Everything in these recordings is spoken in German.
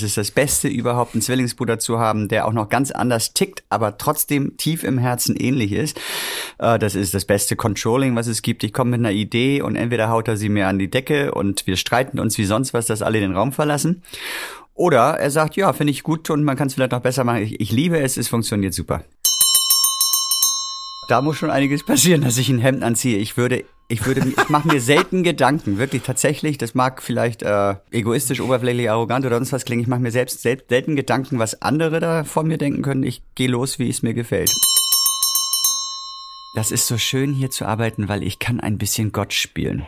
Es ist das Beste überhaupt, einen Zwillingsbruder zu haben, der auch noch ganz anders tickt, aber trotzdem tief im Herzen ähnlich ist. Äh, das ist das beste Controlling, was es gibt. Ich komme mit einer Idee und entweder haut er sie mir an die Decke und wir streiten uns wie sonst was, dass alle den Raum verlassen. Oder er sagt, ja, finde ich gut und man kann es vielleicht noch besser machen. Ich, ich liebe es, es funktioniert super da muss schon einiges passieren, dass ich ein Hemd anziehe. Ich würde, ich würde, ich mache mir selten Gedanken, wirklich tatsächlich. Das mag vielleicht äh, egoistisch, oberflächlich, arrogant oder sonst was klingen. Ich mache mir selbst selten Gedanken, was andere da von mir denken können. Ich gehe los, wie es mir gefällt. Das ist so schön hier zu arbeiten, weil ich kann ein bisschen Gott spielen.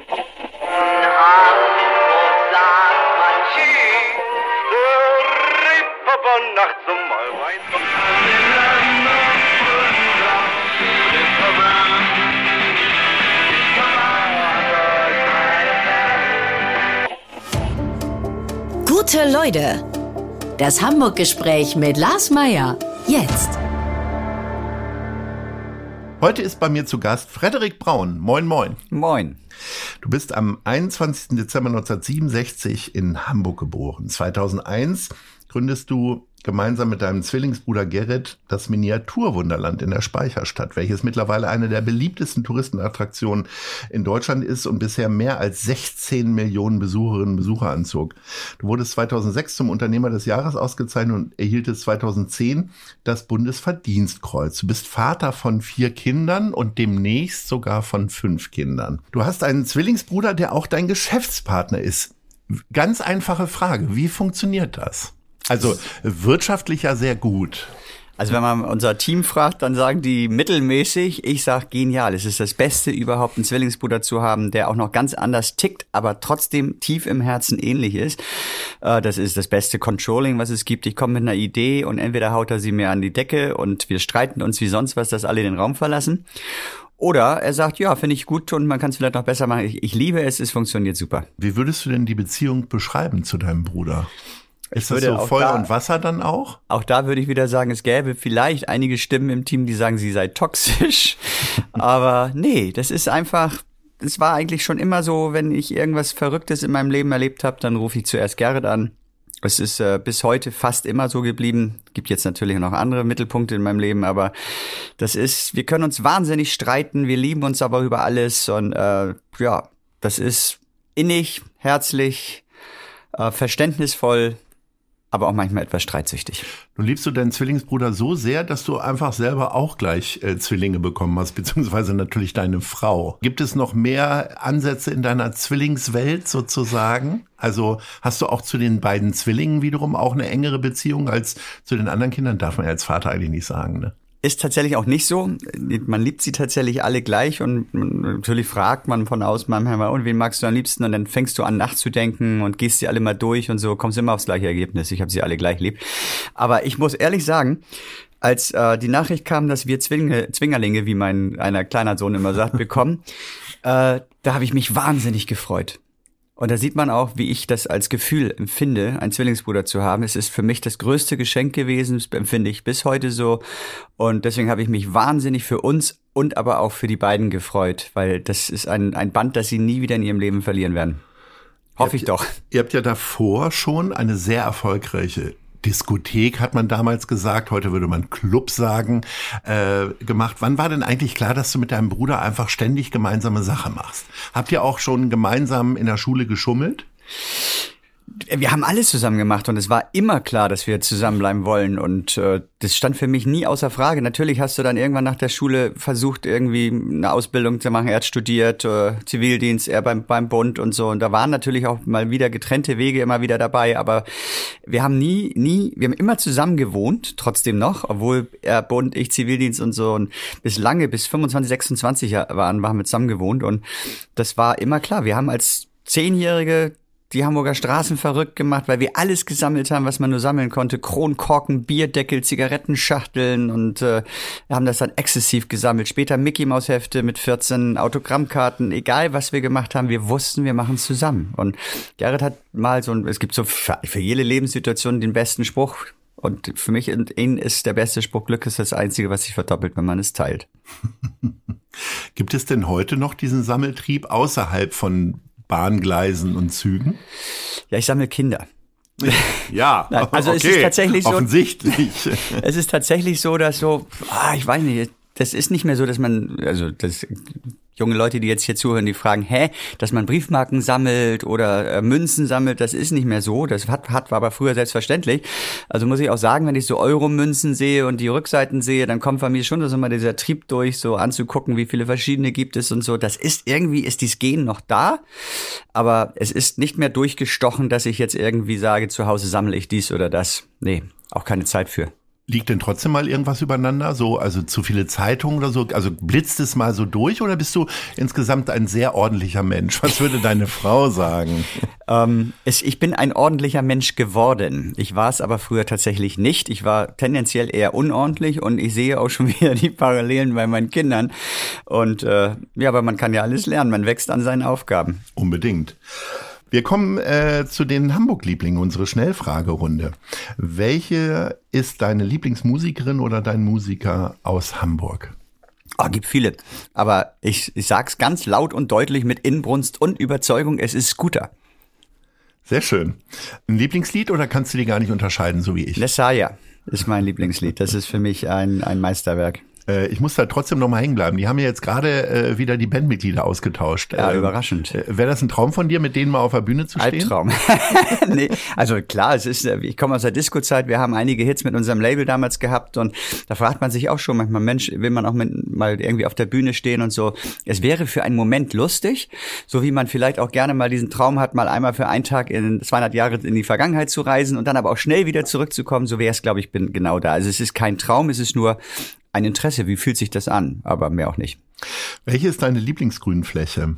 Gute Leute. Das Hamburg-Gespräch mit Lars Meier. Jetzt. Heute ist bei mir zu Gast Frederik Braun. Moin, moin. Moin. Du bist am 21. Dezember 1967 in Hamburg geboren. 2001 gründest du gemeinsam mit deinem Zwillingsbruder Gerrit das Miniaturwunderland in der Speicherstadt, welches mittlerweile eine der beliebtesten Touristenattraktionen in Deutschland ist und bisher mehr als 16 Millionen Besucherinnen und Besucher anzog. Du wurdest 2006 zum Unternehmer des Jahres ausgezeichnet und erhieltest 2010 das Bundesverdienstkreuz. Du bist Vater von vier Kindern und demnächst sogar von fünf Kindern. Du hast einen Zwillingsbruder, der auch dein Geschäftspartner ist. Ganz einfache Frage, wie funktioniert das? Also wirtschaftlich ja sehr gut. Also wenn man unser Team fragt, dann sagen die mittelmäßig. Ich sag genial. Es ist das Beste überhaupt, einen Zwillingsbruder zu haben, der auch noch ganz anders tickt, aber trotzdem tief im Herzen ähnlich ist. Äh, das ist das beste Controlling, was es gibt. Ich komme mit einer Idee und entweder haut er sie mir an die Decke und wir streiten uns wie sonst was, dass alle den Raum verlassen. Oder er sagt, ja, finde ich gut und man kann es vielleicht noch besser machen. Ich, ich liebe es, es funktioniert super. Wie würdest du denn die Beziehung beschreiben zu deinem Bruder? Ist das so Feuer da, und Wasser dann auch? Auch da würde ich wieder sagen, es gäbe vielleicht einige Stimmen im Team, die sagen, sie sei toxisch. Aber nee, das ist einfach, es war eigentlich schon immer so, wenn ich irgendwas Verrücktes in meinem Leben erlebt habe, dann rufe ich zuerst Gerrit an. Es ist äh, bis heute fast immer so geblieben. Gibt jetzt natürlich noch andere Mittelpunkte in meinem Leben, aber das ist, wir können uns wahnsinnig streiten, wir lieben uns aber über alles und äh, ja, das ist innig, herzlich, äh, verständnisvoll, aber auch manchmal etwas streitsüchtig. Nun liebst du deinen Zwillingsbruder so sehr, dass du einfach selber auch gleich äh, Zwillinge bekommen hast, beziehungsweise natürlich deine Frau. Gibt es noch mehr Ansätze in deiner Zwillingswelt sozusagen? Also hast du auch zu den beiden Zwillingen wiederum auch eine engere Beziehung als zu den anderen Kindern? Darf man ja als Vater eigentlich nicht sagen, ne? Ist tatsächlich auch nicht so. Man liebt sie tatsächlich alle gleich und natürlich fragt man von aus manchmal, und wen magst du am liebsten? Und dann fängst du an nachzudenken und gehst sie alle mal durch und so kommst immer aufs gleiche Ergebnis. Ich habe sie alle gleich lieb. Aber ich muss ehrlich sagen, als äh, die Nachricht kam, dass wir Zwinge, Zwingerlinge, wie mein einer kleiner Sohn immer sagt, bekommen, äh, da habe ich mich wahnsinnig gefreut. Und da sieht man auch, wie ich das als Gefühl empfinde, einen Zwillingsbruder zu haben. Es ist für mich das größte Geschenk gewesen, das empfinde ich bis heute so. Und deswegen habe ich mich wahnsinnig für uns und aber auch für die beiden gefreut, weil das ist ein, ein Band, das sie nie wieder in ihrem Leben verlieren werden. Hoffe ich doch. Ihr habt ja davor schon eine sehr erfolgreiche Diskothek, hat man damals gesagt, heute würde man Club sagen, äh, gemacht. Wann war denn eigentlich klar, dass du mit deinem Bruder einfach ständig gemeinsame Sache machst? Habt ihr auch schon gemeinsam in der Schule geschummelt? Wir haben alles zusammen gemacht und es war immer klar, dass wir zusammenbleiben wollen und äh, das stand für mich nie außer Frage. Natürlich hast du dann irgendwann nach der Schule versucht, irgendwie eine Ausbildung zu machen. Er hat studiert, äh, Zivildienst, er beim, beim Bund und so und da waren natürlich auch mal wieder getrennte Wege immer wieder dabei, aber wir haben nie, nie, wir haben immer zusammen gewohnt, trotzdem noch, obwohl er Bund, ich Zivildienst und so und bis lange, bis 25, 26 waren, waren wir zusammen gewohnt und das war immer klar. Wir haben als Zehnjährige die Hamburger Straßen verrückt gemacht, weil wir alles gesammelt haben, was man nur sammeln konnte. Kronkorken, Bierdeckel, Zigarettenschachteln und äh, haben das dann exzessiv gesammelt. Später Mickey Maus Hefte mit 14 Autogrammkarten. Egal, was wir gemacht haben, wir wussten, wir machen es zusammen. Und Gerrit hat mal so ein, es gibt so für, für jede Lebenssituation den besten Spruch. Und für mich und ihn ist der beste Spruch, Glück ist das Einzige, was sich verdoppelt, wenn man es teilt. Gibt es denn heute noch diesen Sammeltrieb außerhalb von Bahngleisen und Zügen? Ja, ich sammle Kinder. Ja, Nein, also okay. es ist tatsächlich so. Offensichtlich. Es ist tatsächlich so, dass so, ah, ich weiß nicht, das ist nicht mehr so, dass man, also das junge Leute, die jetzt hier zuhören, die fragen, hä, dass man Briefmarken sammelt oder äh, Münzen sammelt, das ist nicht mehr so. Das hat, hat war aber früher selbstverständlich. Also muss ich auch sagen, wenn ich so Euro-Münzen sehe und die Rückseiten sehe, dann kommt von mir schon so mal dieser Trieb durch, so anzugucken, wie viele verschiedene gibt es und so. Das ist irgendwie, ist dieses Gen noch da, aber es ist nicht mehr durchgestochen, dass ich jetzt irgendwie sage, zu Hause sammle ich dies oder das. Nee, auch keine Zeit für. Liegt denn trotzdem mal irgendwas übereinander? So, also zu viele Zeitungen oder so? Also blitzt es mal so durch oder bist du insgesamt ein sehr ordentlicher Mensch? Was würde deine Frau sagen? Ähm, es, ich bin ein ordentlicher Mensch geworden. Ich war es aber früher tatsächlich nicht. Ich war tendenziell eher unordentlich und ich sehe auch schon wieder die Parallelen bei meinen Kindern. Und äh, ja, aber man kann ja alles lernen. Man wächst an seinen Aufgaben. Unbedingt. Wir kommen äh, zu den Hamburg-Lieblingen, unsere Schnellfragerunde. Welche ist deine Lieblingsmusikerin oder dein Musiker aus Hamburg? Oh, gibt viele. Aber ich, ich sag's ganz laut und deutlich mit Inbrunst und Überzeugung, es ist Scooter. Sehr schön. Ein Lieblingslied oder kannst du die gar nicht unterscheiden, so wie ich? Lesaya ist mein Lieblingslied. Das ist für mich ein, ein Meisterwerk. Äh, ich muss da trotzdem noch mal hängen bleiben. Die haben ja jetzt gerade äh, wieder die Bandmitglieder ausgetauscht. Ja, Ähm, überraschend. äh, Wäre das ein Traum von dir, mit denen mal auf der Bühne zu stehen? Albtraum. nee, also klar, es ist, äh, ich komme aus der Disco-Zeit, wir haben einige Hits mit unserem Label damals gehabt und da fragt man sich auch schon manchmal, Mensch, will man auch mit, mal irgendwie auf der Bühne stehen und so. Es wäre für einen Moment lustig, so wie man vielleicht auch gerne mal diesen Traum hat, mal einmal für einen Tag in 200 Jahre in die Vergangenheit zu reisen und dann aber auch schnell wieder zurückzukommen, so wäre es, glaube ich, bin genau da. Also es ist kein Traum, es ist nur ein Interesse, wie fühlt sich das an, aber mehr auch nicht. Welche ist deine Lieblingsgrünfläche?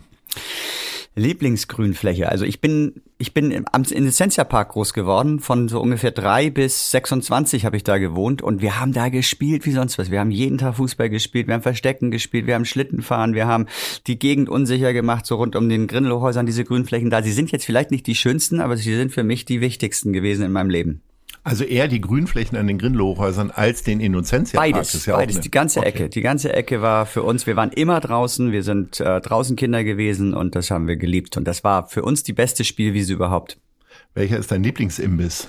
Lieblingsgrünfläche. Also ich bin, ich bin im am Innocentia Park groß geworden. Von so ungefähr drei bis 26 habe ich da gewohnt und wir haben da gespielt wie sonst was. Wir haben jeden Tag Fußball gespielt, wir haben Verstecken gespielt, wir haben Schlittenfahren, wir haben die Gegend unsicher gemacht, so rund um den Grindelhäusern, diese Grünflächen da. Sie sind jetzt vielleicht nicht die schönsten, aber sie sind für mich die wichtigsten gewesen in meinem Leben. Also eher die Grünflächen an den Grindelhochhäusern als den Innocentia. Beides, ja auch beides, eine- die ganze Okay. Ecke. Die ganze Ecke war für uns, wir waren immer draußen, wir sind äh, draußen Kinder gewesen und das haben wir geliebt. Und das war für uns die beste Spielwiese überhaupt. Welcher ist dein Lieblingsimbiss?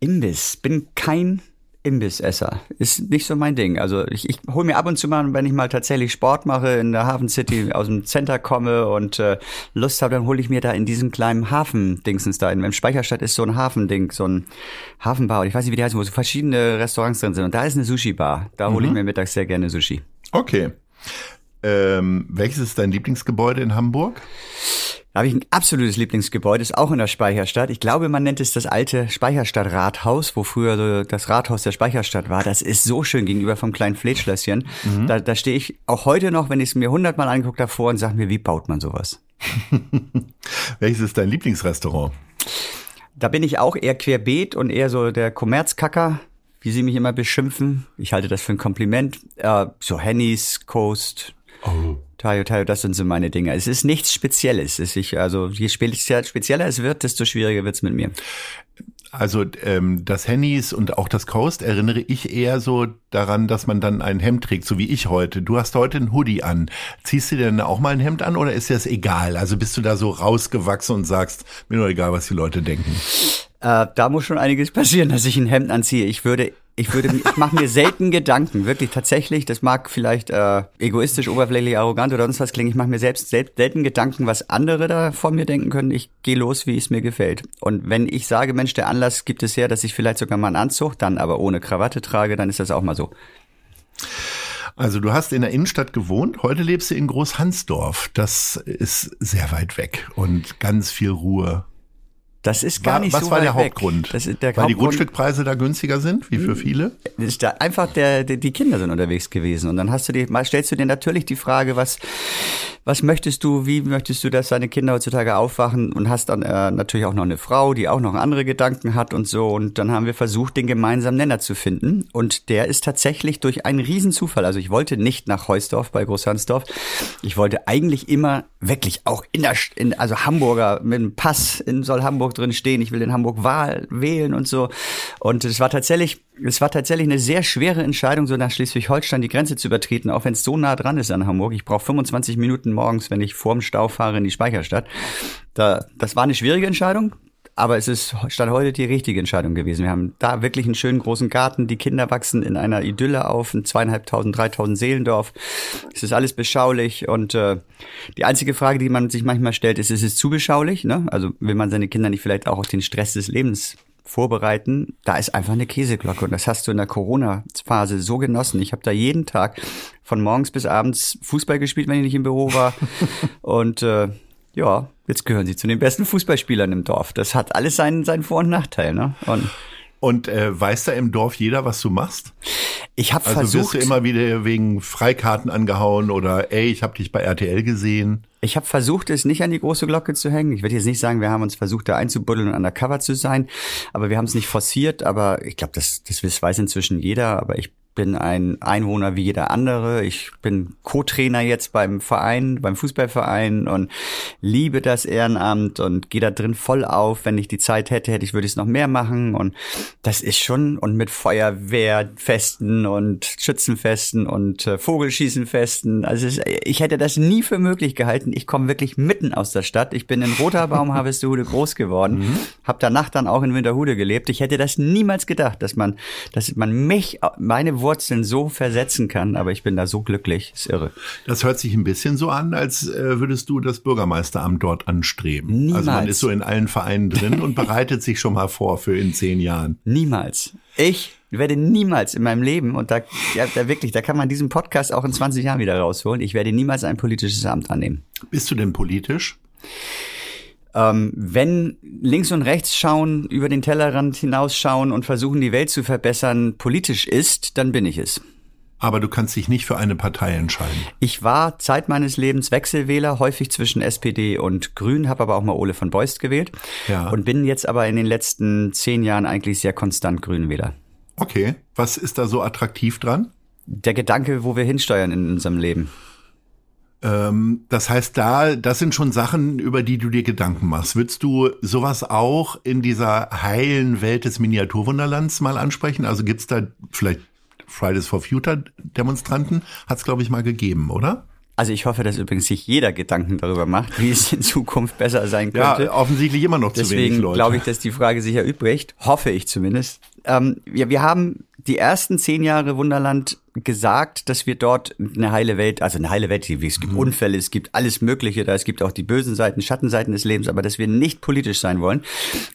Imbiss. Bin kein Imbissesser. Ist nicht so mein Ding. Also ich, ich hole mir ab und zu mal, wenn ich mal tatsächlich Sport mache in der Hafen City, aus dem Center komme und äh, Lust habe, dann hole ich mir da in diesem kleinen Hafen-Dingsens da. In, Im Speicherstadt ist so ein Hafending, so ein Hafenbar. Und ich weiß nicht, wie die heißen, wo so verschiedene Restaurants drin sind. Und da ist eine Sushi-Bar. Da hole ich mir mittags sehr gerne Sushi. Okay. Ähm, welches ist dein Lieblingsgebäude in Hamburg? Da habe ich ein absolutes Lieblingsgebäude, ist auch in der Speicherstadt. Ich glaube, man nennt es das alte Speicherstadt-Rathaus, wo früher so das Rathaus der Speicherstadt war. Das ist so schön gegenüber vom kleinen Fleetschlösschen. Da, da stehe ich auch heute noch, wenn ich es mir hundertmal angeguckt habe, vor und sage mir, wie baut man sowas? Welches ist dein Lieblingsrestaurant? Da bin ich auch eher querbeet und eher so der Kommerzkacker, wie sie mich immer beschimpfen. Ich halte das für ein Kompliment. Äh, so Hennys, Coast, Oh. Tayo, Tayo, das sind so meine Dinge. Es ist nichts Spezielles. Es ist, also je speziell- spezieller es wird, desto schwieriger wird's mit mir. Also ähm, das Hennys und auch das Coast erinnere ich eher so daran, dass man dann ein Hemd trägt, so wie ich heute. Du hast heute ein Hoodie an. Ziehst du denn auch mal ein Hemd an oder ist dir das egal? Also bist du da so rausgewachsen und sagst, mir nur egal, was die Leute denken. Äh, da muss schon einiges passieren, dass ich ein Hemd anziehe. Ich würde, ich würde, ich mache mir selten Gedanken, wirklich tatsächlich. Das mag vielleicht äh, egoistisch, oberflächlich, arrogant oder sonst was klingen. Ich mache mir selbst, selbst selten Gedanken, was andere da von mir denken können. Ich gehe los, wie es mir gefällt. Und wenn ich sage, Mensch, der Anlass gibt es her, dass ich vielleicht sogar mal einen Anzug, dann aber ohne Krawatte trage, dann ist das auch mal so. Also du hast in der Innenstadt gewohnt, heute lebst du in Großhansdorf. Das ist sehr weit weg und ganz viel Ruhe. Das ist gar War, nicht was so war weit der weg. Hauptgrund? Das ist der Weil die Hauptgrund- Grundstückpreise da günstiger sind, wie für viele? ist da einfach der, der, die Kinder sind unterwegs gewesen und dann hast du dir mal stellst du dir natürlich die Frage, was was möchtest du, wie möchtest du, dass deine Kinder heutzutage aufwachen und hast dann äh, natürlich auch noch eine Frau, die auch noch andere Gedanken hat und so und dann haben wir versucht, den gemeinsamen Nenner zu finden und der ist tatsächlich durch einen Riesenzufall, also ich wollte nicht nach Heusdorf bei Großhansdorf, ich wollte eigentlich immer wirklich auch in der, in, also Hamburger mit einem Pass in soll Hamburg drin stehen, ich will in Hamburg Wahl wählen und so und es war tatsächlich es war tatsächlich eine sehr schwere Entscheidung, so nach Schleswig-Holstein die Grenze zu übertreten, auch wenn es so nah dran ist an Hamburg. Ich brauche 25 Minuten morgens, wenn ich vorm Stau fahre in die Speicherstadt. Da, das war eine schwierige Entscheidung, aber es ist statt heute die richtige Entscheidung gewesen. Wir haben da wirklich einen schönen großen Garten. Die Kinder wachsen in einer Idylle auf, ein zweieinhalbtausend, dreitausend Seelendorf. Es ist alles beschaulich und äh, die einzige Frage, die man sich manchmal stellt, ist, ist es zu beschaulich? Ne? Also will man seine Kinder nicht vielleicht auch auf den Stress des Lebens vorbereiten, da ist einfach eine Käseglocke und das hast du in der Corona-Phase so genossen. Ich habe da jeden Tag von morgens bis abends Fußball gespielt, wenn ich nicht im Büro war und äh, ja, jetzt gehören sie zu den besten Fußballspielern im Dorf. Das hat alles seinen, seinen Vor- und Nachteil. Ne? Und und äh, weiß da im Dorf jeder, was du machst? Ich habe also versucht. Wirst du immer wieder wegen Freikarten angehauen oder ey, ich habe dich bei RTL gesehen? Ich habe versucht, es nicht an die große Glocke zu hängen. Ich werde jetzt nicht sagen, wir haben uns versucht, da einzubuddeln und undercover zu sein, aber wir haben es nicht forciert. Aber ich glaube, das, das weiß inzwischen jeder. Aber ich bin ein Einwohner wie jeder andere. Ich bin Co-Trainer jetzt beim Verein, beim Fußballverein und liebe das Ehrenamt und gehe da drin voll auf. Wenn ich die Zeit hätte, hätte ich, würde ich es noch mehr machen. Und das ist schon, und mit Feuerwehrfesten und Schützenfesten und äh, Vogelschießenfesten. Also es, ich hätte das nie für möglich gehalten. Ich komme wirklich mitten aus der Stadt. Ich bin in Roterbaum, Harvestehude groß geworden. Mhm. Habe danach dann auch in Winterhude gelebt. Ich hätte das niemals gedacht, dass man, dass man mich, meine Wurzeln so versetzen kann, aber ich bin da so glücklich, ist irre. Das hört sich ein bisschen so an, als äh, würdest du das Bürgermeisteramt dort anstreben. Niemals. Also man ist so in allen Vereinen drin und bereitet sich schon mal vor für in zehn Jahren. Niemals. Ich werde niemals in meinem Leben, und da, ja, da wirklich, da kann man diesen Podcast auch in 20 Jahren wieder rausholen, ich werde niemals ein politisches Amt annehmen. Bist du denn politisch? Ähm, wenn links und rechts schauen, über den Tellerrand hinausschauen und versuchen, die Welt zu verbessern, politisch ist, dann bin ich es. Aber du kannst dich nicht für eine Partei entscheiden. Ich war Zeit meines Lebens Wechselwähler, häufig zwischen SPD und Grün, habe aber auch mal Ole von Beust gewählt ja. und bin jetzt aber in den letzten zehn Jahren eigentlich sehr konstant Grünwähler. Okay, was ist da so attraktiv dran? Der Gedanke, wo wir hinsteuern in unserem Leben. Ähm, das heißt, da, das sind schon Sachen, über die du dir Gedanken machst. Würdest du sowas auch in dieser heilen Welt des Miniaturwunderlands mal ansprechen? Also gibt's da vielleicht Fridays for Future Demonstranten? Hat's glaube ich mal gegeben, oder? Also ich hoffe, dass übrigens sich jeder Gedanken darüber macht, wie es in Zukunft besser sein könnte. Ja, offensichtlich immer noch Deswegen zu wenig Leute. Deswegen glaube ich, dass die Frage sich erübrigt. Hoffe ich zumindest. Ähm, ja, wir haben die ersten zehn Jahre Wunderland gesagt, dass wir dort eine heile Welt, also eine heile Welt, es gibt mhm. Unfälle, es gibt alles Mögliche da, es gibt auch die bösen Seiten, Schattenseiten des Lebens, aber dass wir nicht politisch sein wollen.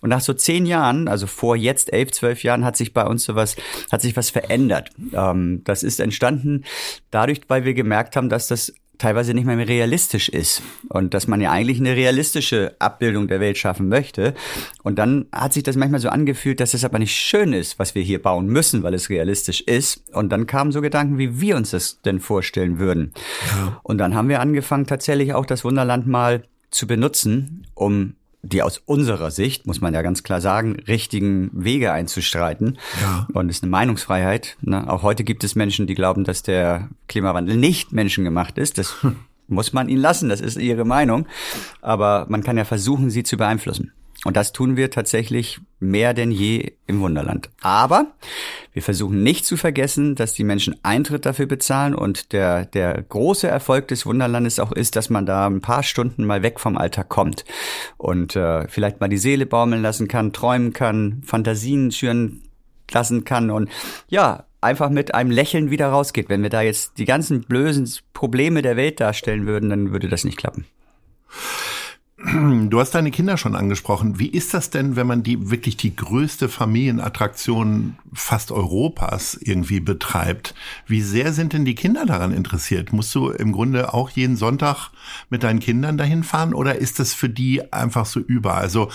Und nach so zehn Jahren, also vor jetzt elf, zwölf Jahren, hat sich bei uns sowas, hat sich was verändert. Ähm, das ist entstanden dadurch, weil wir gemerkt haben, dass das teilweise nicht mehr realistisch ist und dass man ja eigentlich eine realistische Abbildung der Welt schaffen möchte. Und dann hat sich das manchmal so angefühlt, dass es aber nicht schön ist, was wir hier bauen müssen, weil es realistisch ist. Und dann kamen so Gedanken, wie wir uns das denn vorstellen würden. Ja. Und dann haben wir angefangen, tatsächlich auch das Wunderland mal zu benutzen, um die aus unserer Sicht, muss man ja ganz klar sagen, richtigen Wege einzustreiten. Ja. Und es ist eine Meinungsfreiheit. Ne? Auch heute gibt es Menschen, die glauben, dass der Klimawandel nicht menschengemacht ist. Das muss man ihnen lassen, das ist ihre Meinung. Aber man kann ja versuchen, sie zu beeinflussen. Und das tun wir tatsächlich mehr denn je im Wunderland. Aber wir versuchen nicht zu vergessen, dass die Menschen Eintritt dafür bezahlen und der, der große Erfolg des Wunderlandes auch ist, dass man da ein paar Stunden mal weg vom Alltag kommt und äh, vielleicht mal die Seele baumeln lassen kann, träumen kann, Fantasien schüren lassen kann und ja, einfach mit einem Lächeln wieder rausgeht. Wenn wir da jetzt die ganzen blösen Probleme der Welt darstellen würden, dann würde das nicht klappen. Du hast deine Kinder schon angesprochen. Wie ist das denn, wenn man die wirklich die größte Familienattraktion fast Europas irgendwie betreibt? Wie sehr sind denn die Kinder daran interessiert? Musst du im Grunde auch jeden Sonntag mit deinen Kindern dahin fahren oder ist das für die einfach so über? Also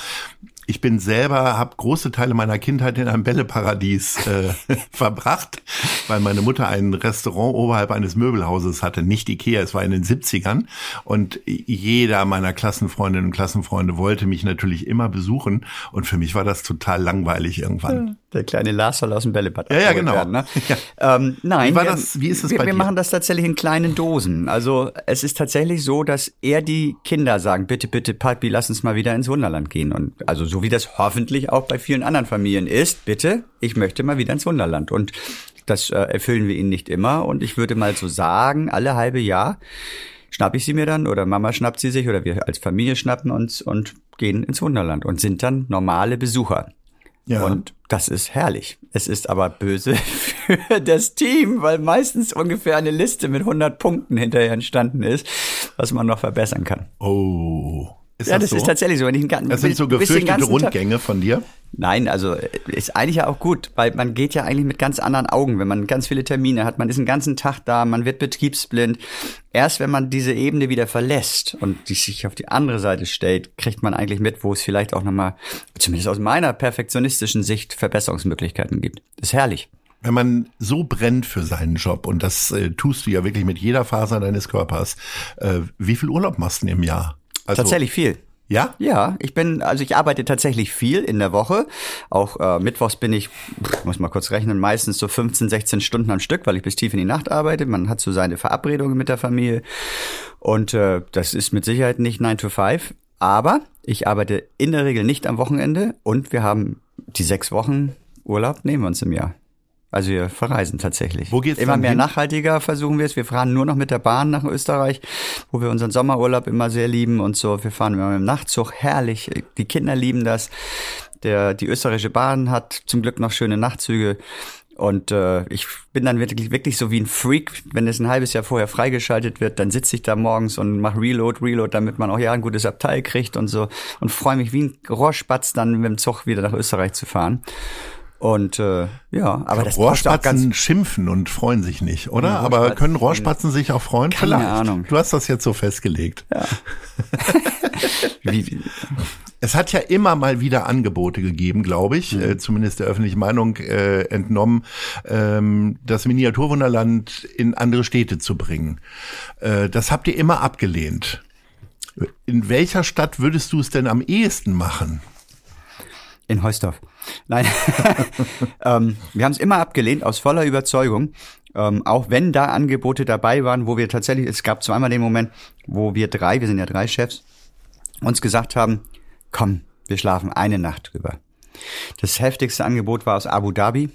ich bin selber, habe große Teile meiner Kindheit in einem Bälleparadies äh, verbracht, weil meine Mutter ein Restaurant oberhalb eines Möbelhauses hatte, nicht Ikea, es war in den 70ern. Und jeder meiner Klassenfreundinnen und Klassenfreunde wollte mich natürlich immer besuchen. Und für mich war das total langweilig irgendwann. Der kleine Lars soll aus dem Bällebad Ja, ja, genau. Werden, ne? ja. Ähm, nein, wie, war das, wie ist es wir, bei wir dir? machen das tatsächlich in kleinen Dosen. Also es ist tatsächlich so, dass eher die Kinder sagen, bitte, bitte, Papi, lass uns mal wieder ins Wunderland gehen. Und also so so wie das hoffentlich auch bei vielen anderen Familien ist, bitte, ich möchte mal wieder ins Wunderland. Und das äh, erfüllen wir ihnen nicht immer. Und ich würde mal so sagen, alle halbe Jahr schnapp ich sie mir dann oder Mama schnappt sie sich oder wir als Familie schnappen uns und gehen ins Wunderland und sind dann normale Besucher. Ja. Und das ist herrlich. Es ist aber böse für das Team, weil meistens ungefähr eine Liste mit 100 Punkten hinterher entstanden ist, was man noch verbessern kann. Oh. Ist ja, das, so? ist tatsächlich so. Wenn ich einen ganzen, Das sind so gefürchtete Tag- Rundgänge von dir. Nein, also ist eigentlich ja auch gut, weil man geht ja eigentlich mit ganz anderen Augen, wenn man ganz viele Termine hat. Man ist den ganzen Tag da, man wird betriebsblind. Erst wenn man diese Ebene wieder verlässt und die sich auf die andere Seite stellt, kriegt man eigentlich mit, wo es vielleicht auch nochmal, zumindest aus meiner perfektionistischen Sicht, Verbesserungsmöglichkeiten gibt. ist herrlich. Wenn man so brennt für seinen Job, und das äh, tust du ja wirklich mit jeder Faser deines Körpers, äh, wie viel Urlaub machst du im Jahr? Also, Tatsächlich viel. Ja? Ja, ich bin, also ich arbeite tatsächlich viel in der Woche. Auch äh, mittwochs bin ich, muss mal kurz rechnen, meistens so 15, 16 Stunden am Stück, weil ich bis tief in die Nacht arbeite. Man hat so seine Verabredungen mit der Familie. Und äh, das ist mit Sicherheit nicht 9 to 5. Aber ich arbeite in der Regel nicht am Wochenende und wir haben die sechs Wochen Urlaub nehmen wir uns im Jahr. Also wir verreisen tatsächlich. Wo geht's Immer mehr hin? nachhaltiger versuchen wir es. Wir fahren nur noch mit der Bahn nach Österreich, wo wir unseren Sommerurlaub immer sehr lieben und so. Wir fahren immer mit dem Nachtzug, herrlich. Die Kinder lieben das. Der, die österreichische Bahn hat zum Glück noch schöne Nachtzüge. Und äh, ich bin dann wirklich, wirklich so wie ein Freak, wenn es ein halbes Jahr vorher freigeschaltet wird, dann sitze ich da morgens und mache Reload, Reload, damit man auch ja ein gutes Abteil kriegt und so und freue mich wie ein Rohrspatz dann mit dem Zug wieder nach Österreich zu fahren. Und äh, ja, aber das Rohrspatzen schimpfen und freuen sich nicht, oder? Ja, Aber können Rohrspatzen sich auch freuen? Keine Vielleicht. Ahnung. Du hast das jetzt so festgelegt. wie, wie, Es hat ja immer mal wieder Angebote gegeben, glaube Mhm. ich, äh, zumindest der öffentlichen Meinung äh, entnommen, ähm, das Miniaturwunderland in andere Städte zu bringen. Äh, das habt ihr immer abgelehnt. In welcher Stadt würdest du es denn am ehesten machen? In Heusdorf. Nein, ähm, wir haben es immer abgelehnt, aus voller Überzeugung. Ähm, auch wenn da Angebote dabei waren, wo wir tatsächlich, es gab zweimal den Moment, wo wir drei, wir sind ja drei Chefs, uns gesagt haben, komm, wir schlafen eine Nacht drüber. Das heftigste Angebot war aus Abu Dhabi,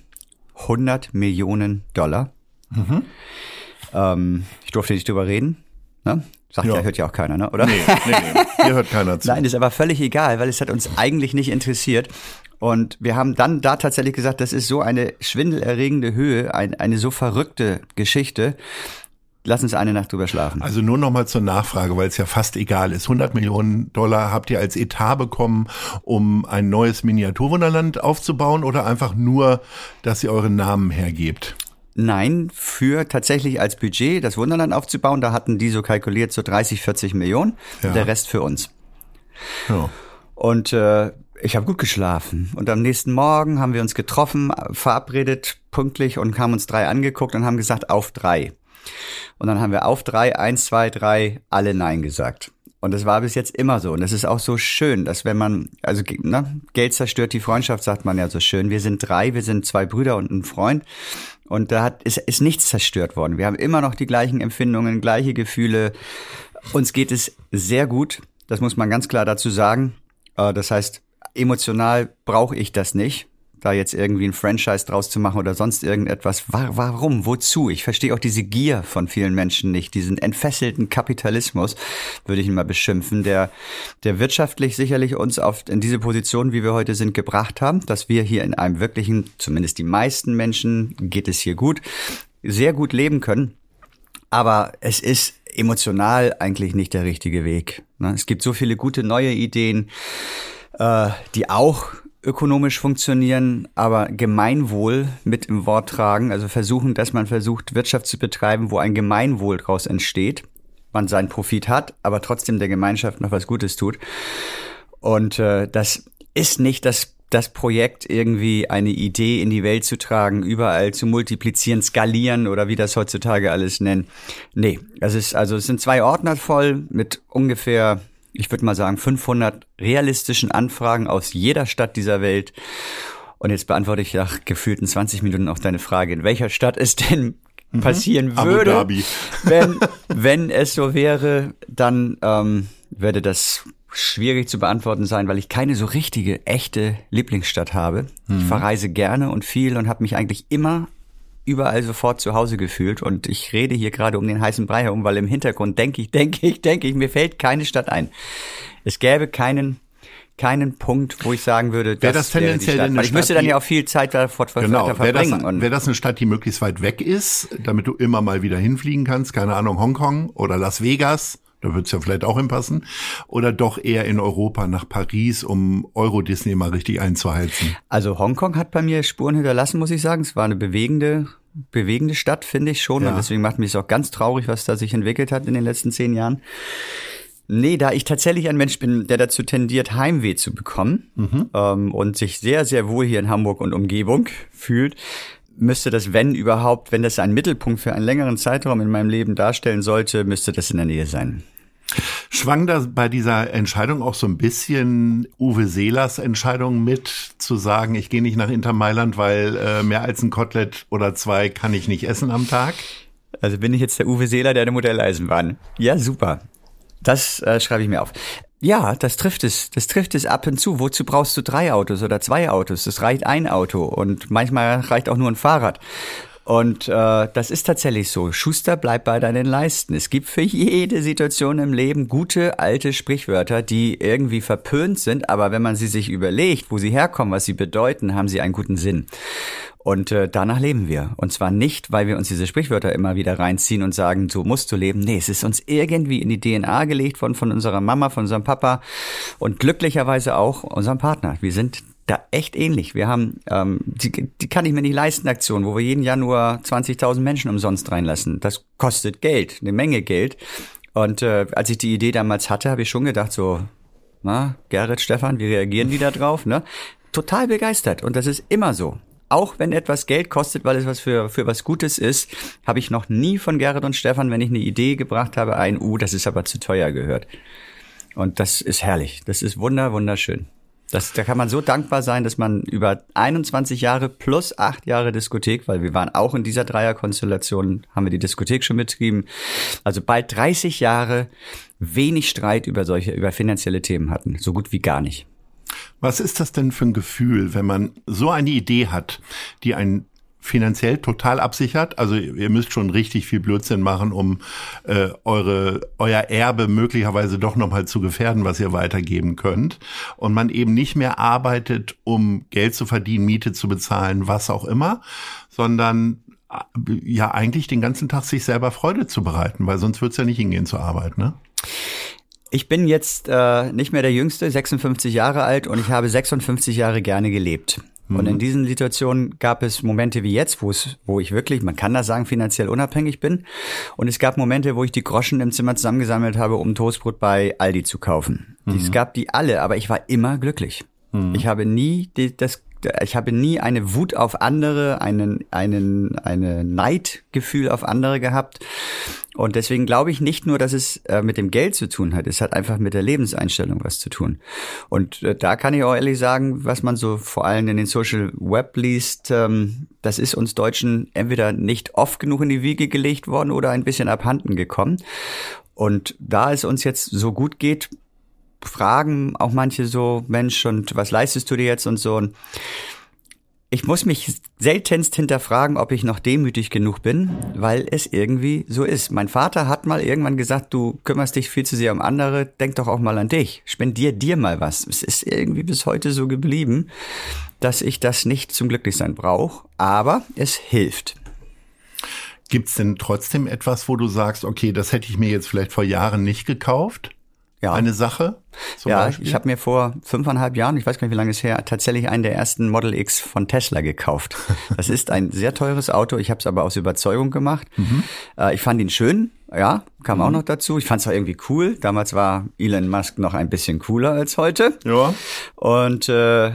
100 Millionen Dollar. Ähm, ich durfte nicht drüber reden. Ne? Sagt ja. Ja. hört ja auch keiner, ne? oder? Nee, nee, nee. Hier hört keiner zu. Nein, ist aber völlig egal, weil es hat uns eigentlich nicht interessiert. Und wir haben dann da tatsächlich gesagt, das ist so eine schwindelerregende Höhe, ein, eine so verrückte Geschichte. Lass uns eine Nacht drüber schlafen. Also nur noch mal zur Nachfrage, weil es ja fast egal ist. 100 Millionen Dollar habt ihr als Etat bekommen, um ein neues Miniaturwunderland aufzubauen oder einfach nur, dass ihr euren Namen hergebt? Nein, für tatsächlich als Budget das Wunderland aufzubauen, da hatten die so kalkuliert so 30, 40 Millionen, Ja. der Rest für uns. Ja. Und äh, ich habe gut geschlafen. Und am nächsten Morgen haben wir uns getroffen, verabredet, pünktlich und haben uns drei angeguckt und haben gesagt, auf drei. Und dann haben wir auf drei, eins, zwei, drei, alle Nein gesagt. Und das war bis jetzt immer so. Und das ist auch so schön, dass wenn man, also ne, Geld zerstört die Freundschaft, sagt man ja so schön. Wir sind drei, wir sind zwei Brüder und ein Freund. Und da hat, ist, ist nichts zerstört worden. Wir haben immer noch die gleichen Empfindungen, gleiche Gefühle. Uns geht es sehr gut. Das muss man ganz klar dazu sagen. Äh, Das heißt, emotional brauche ich das nicht, da jetzt irgendwie ein Franchise draus zu machen oder sonst irgendetwas. Wa- Warum? Wozu? Ich verstehe auch diese Gier von vielen Menschen nicht, diesen entfesselten Kapitalismus, würde ich ihn mal beschimpfen, der, der wirtschaftlich sicherlich uns auf, in diese Position, wie wir heute sind, gebracht haben, dass wir hier in einem wirklichen, zumindest die meisten Menschen, geht es hier gut, sehr gut leben können. Aber es ist emotional eigentlich nicht der richtige Weg. ne? Es gibt so viele gute neue Ideen, äh, die auch ökonomisch funktionieren, aber Gemeinwohl mit im Wort tragen, also versuchen, dass man versucht, Wirtschaft zu betreiben, wo ein Gemeinwohl daraus entsteht, man seinen Profit hat, aber trotzdem der Gemeinschaft noch was Gutes tut. Und äh, das ist nicht das, das Projekt, irgendwie eine Idee in die Welt zu tragen, überall zu multiplizieren, skalieren oder wie das heutzutage alles nennen. Nee, es ist, also es sind zwei Ordner voll mit ungefähr, ich würde mal sagen, 500 realistischen Anfragen aus jeder Stadt dieser Welt. Und jetzt beantworte ich nach gefühlten 20 Minuten auch deine Frage, in welcher Stadt es denn passieren Abu würde, wenn, wenn es so wäre, dann ähm, würde das schwierig zu beantworten sein, weil ich keine so richtige, echte Lieblingsstadt habe. Ich verreise gerne und viel und habe mich eigentlich immer überall sofort zu Hause gefühlt. Und ich rede hier gerade um den heißen Brei herum, weil im Hintergrund denke ich, denke ich, denke ich, mir fällt keine Stadt ein. Es gäbe keinen keinen Punkt, wo ich sagen würde, das, das tendenziell wäre die Stadt. Weil ich müsste dann ja auch viel Zeit da fort genau. verbringen. Wäre das, wär das eine Stadt, die möglichst weit weg ist, damit du immer mal wieder hinfliegen kannst? Keine Ahnung, Hongkong oder Las Vegas? Da wird's ja vielleicht auch hinpassen. Oder doch eher in Europa nach Paris, um Euro Disney mal richtig einzuheizen? Also Hongkong hat bei mir Spuren hinterlassen, muss ich sagen. Es war eine bewegende, bewegende Stadt, finde ich schon. Ja. Und deswegen macht mich es auch ganz traurig, was da sich entwickelt hat in den letzten zehn Jahren. Nee, da ich tatsächlich ein Mensch bin, der dazu tendiert, Heimweh zu bekommen mhm. ähm, und sich sehr, sehr wohl hier in Hamburg und Umgebung fühlt, müsste das, wenn überhaupt, wenn das ein Mittelpunkt für einen längeren Zeitraum in meinem Leben darstellen sollte, müsste das in der Nähe sein. Schwang da bei dieser Entscheidung auch so ein bisschen Uwe Seelers Entscheidung mit, zu sagen, ich gehe nicht nach Inter Mailand, weil äh, mehr als ein Kotelett oder zwei kann ich nicht essen am Tag? Also bin ich jetzt der Uwe Seeler der Modelleisenbahn. Ja, super. Das äh, schreibe ich mir auf. Ja, das trifft es. Das trifft es ab und zu. Wozu brauchst du drei Autos oder zwei Autos? Es reicht ein Auto und manchmal reicht auch nur ein Fahrrad. Und äh, das ist tatsächlich so. Schuster, bleib bei deinen Leisten. Es gibt für jede Situation im Leben gute alte Sprichwörter, die irgendwie verpönt sind, aber wenn man sie sich überlegt, wo sie herkommen, was sie bedeuten, haben sie einen guten Sinn. Und äh, danach leben wir. Und zwar nicht, weil wir uns diese Sprichwörter immer wieder reinziehen und sagen, so musst du leben. Nee, es ist uns irgendwie in die DNA gelegt worden von unserer Mama, von unserem Papa und glücklicherweise auch unserem Partner. Wir sind da echt ähnlich. Wir haben, ähm, die, die kann ich mir nicht leisten, Aktion, wo wir jeden Jahr nur 20.000 Menschen umsonst reinlassen. Das kostet Geld, eine Menge Geld. Und äh, als ich die Idee damals hatte, habe ich schon gedacht, so, na, Gerrit, Stefan, wie reagieren die da drauf? Ne? Total begeistert. Und das ist immer so auch wenn etwas Geld kostet, weil es was für, für was Gutes ist, habe ich noch nie von Gerrit und Stefan, wenn ich eine Idee gebracht habe, ein, uh, das ist aber zu teuer gehört. Und das ist herrlich. Das ist wunder, wunderschön. Das, da kann man so dankbar sein, dass man über 21 Jahre plus acht Jahre Diskothek, weil wir waren auch in dieser Dreierkonstellation, haben wir die Diskothek schon betrieben. Also bald 30 Jahre wenig Streit über solche, über finanzielle Themen hatten. So gut wie gar nicht. Was ist das denn für ein Gefühl, wenn man so eine Idee hat, die einen finanziell total absichert. Also ihr müsst schon richtig viel Blödsinn machen, um äh, eure euer Erbe möglicherweise doch nochmal zu gefährden, was ihr weitergeben könnt. Und man eben nicht mehr arbeitet, um Geld zu verdienen, Miete zu bezahlen, was auch immer, sondern äh, ja eigentlich den ganzen Tag sich selber Freude zu bereiten, weil sonst wird's ja nicht hingehen zur Arbeit, ne? Ich bin jetzt äh, nicht mehr der Jüngste, 56 Jahre alt und ich habe 56 Jahre gerne gelebt. Und in mhm. diesen Situationen gab es Momente wie jetzt, wo es, wo ich wirklich, man kann das sagen, finanziell unabhängig bin. Und es gab Momente, wo ich die Groschen im Zimmer zusammengesammelt habe, um Toastbrot bei Aldi zu kaufen. Mhm. Es gab die alle, aber ich war immer glücklich. Mhm. Ich habe nie die, das ich habe nie eine Wut auf andere, einen, einen, eine Neidgefühl auf andere gehabt. Und deswegen glaube ich nicht nur, dass es äh, mit dem Geld zu tun hat, es hat einfach mit der Lebenseinstellung was zu tun. Und äh, da kann ich auch ehrlich sagen, was man so vor allem in den Social Web liest, ähm, das ist uns Deutschen entweder nicht oft genug in die Wiege gelegt worden oder ein bisschen abhanden gekommen. Und da es uns jetzt so gut geht, fragen auch manche so, Mensch, und was leistest du dir jetzt und so. Und ich muss mich seltenst hinterfragen, ob ich noch demütig genug bin, weil es irgendwie so ist. Mein Vater hat mal irgendwann gesagt, du kümmerst dich viel zu sehr um andere, denk doch auch mal an dich, spendier dir mal was. Es ist irgendwie bis heute so geblieben, dass ich das nicht zum Glücklichsein brauche, aber es hilft. Gibt's denn trotzdem etwas, wo du sagst, okay, das hätte ich mir jetzt vielleicht vor Jahren nicht gekauft? Ja. eine Sache? ja, Beispiel? ich habe mir vor fünfeinhalb Jahren, ich weiß gar nicht, wie lange es her, tatsächlich einen der ersten Model X von Tesla gekauft. Das ist ein sehr teures Auto. Ich habe es aber aus Überzeugung gemacht. Mhm. Äh, ich fand ihn schön, ja, kam mhm. auch noch dazu. Ich fand es auch irgendwie cool. Damals war Elon Musk noch ein bisschen cooler als heute. Ja. Und äh,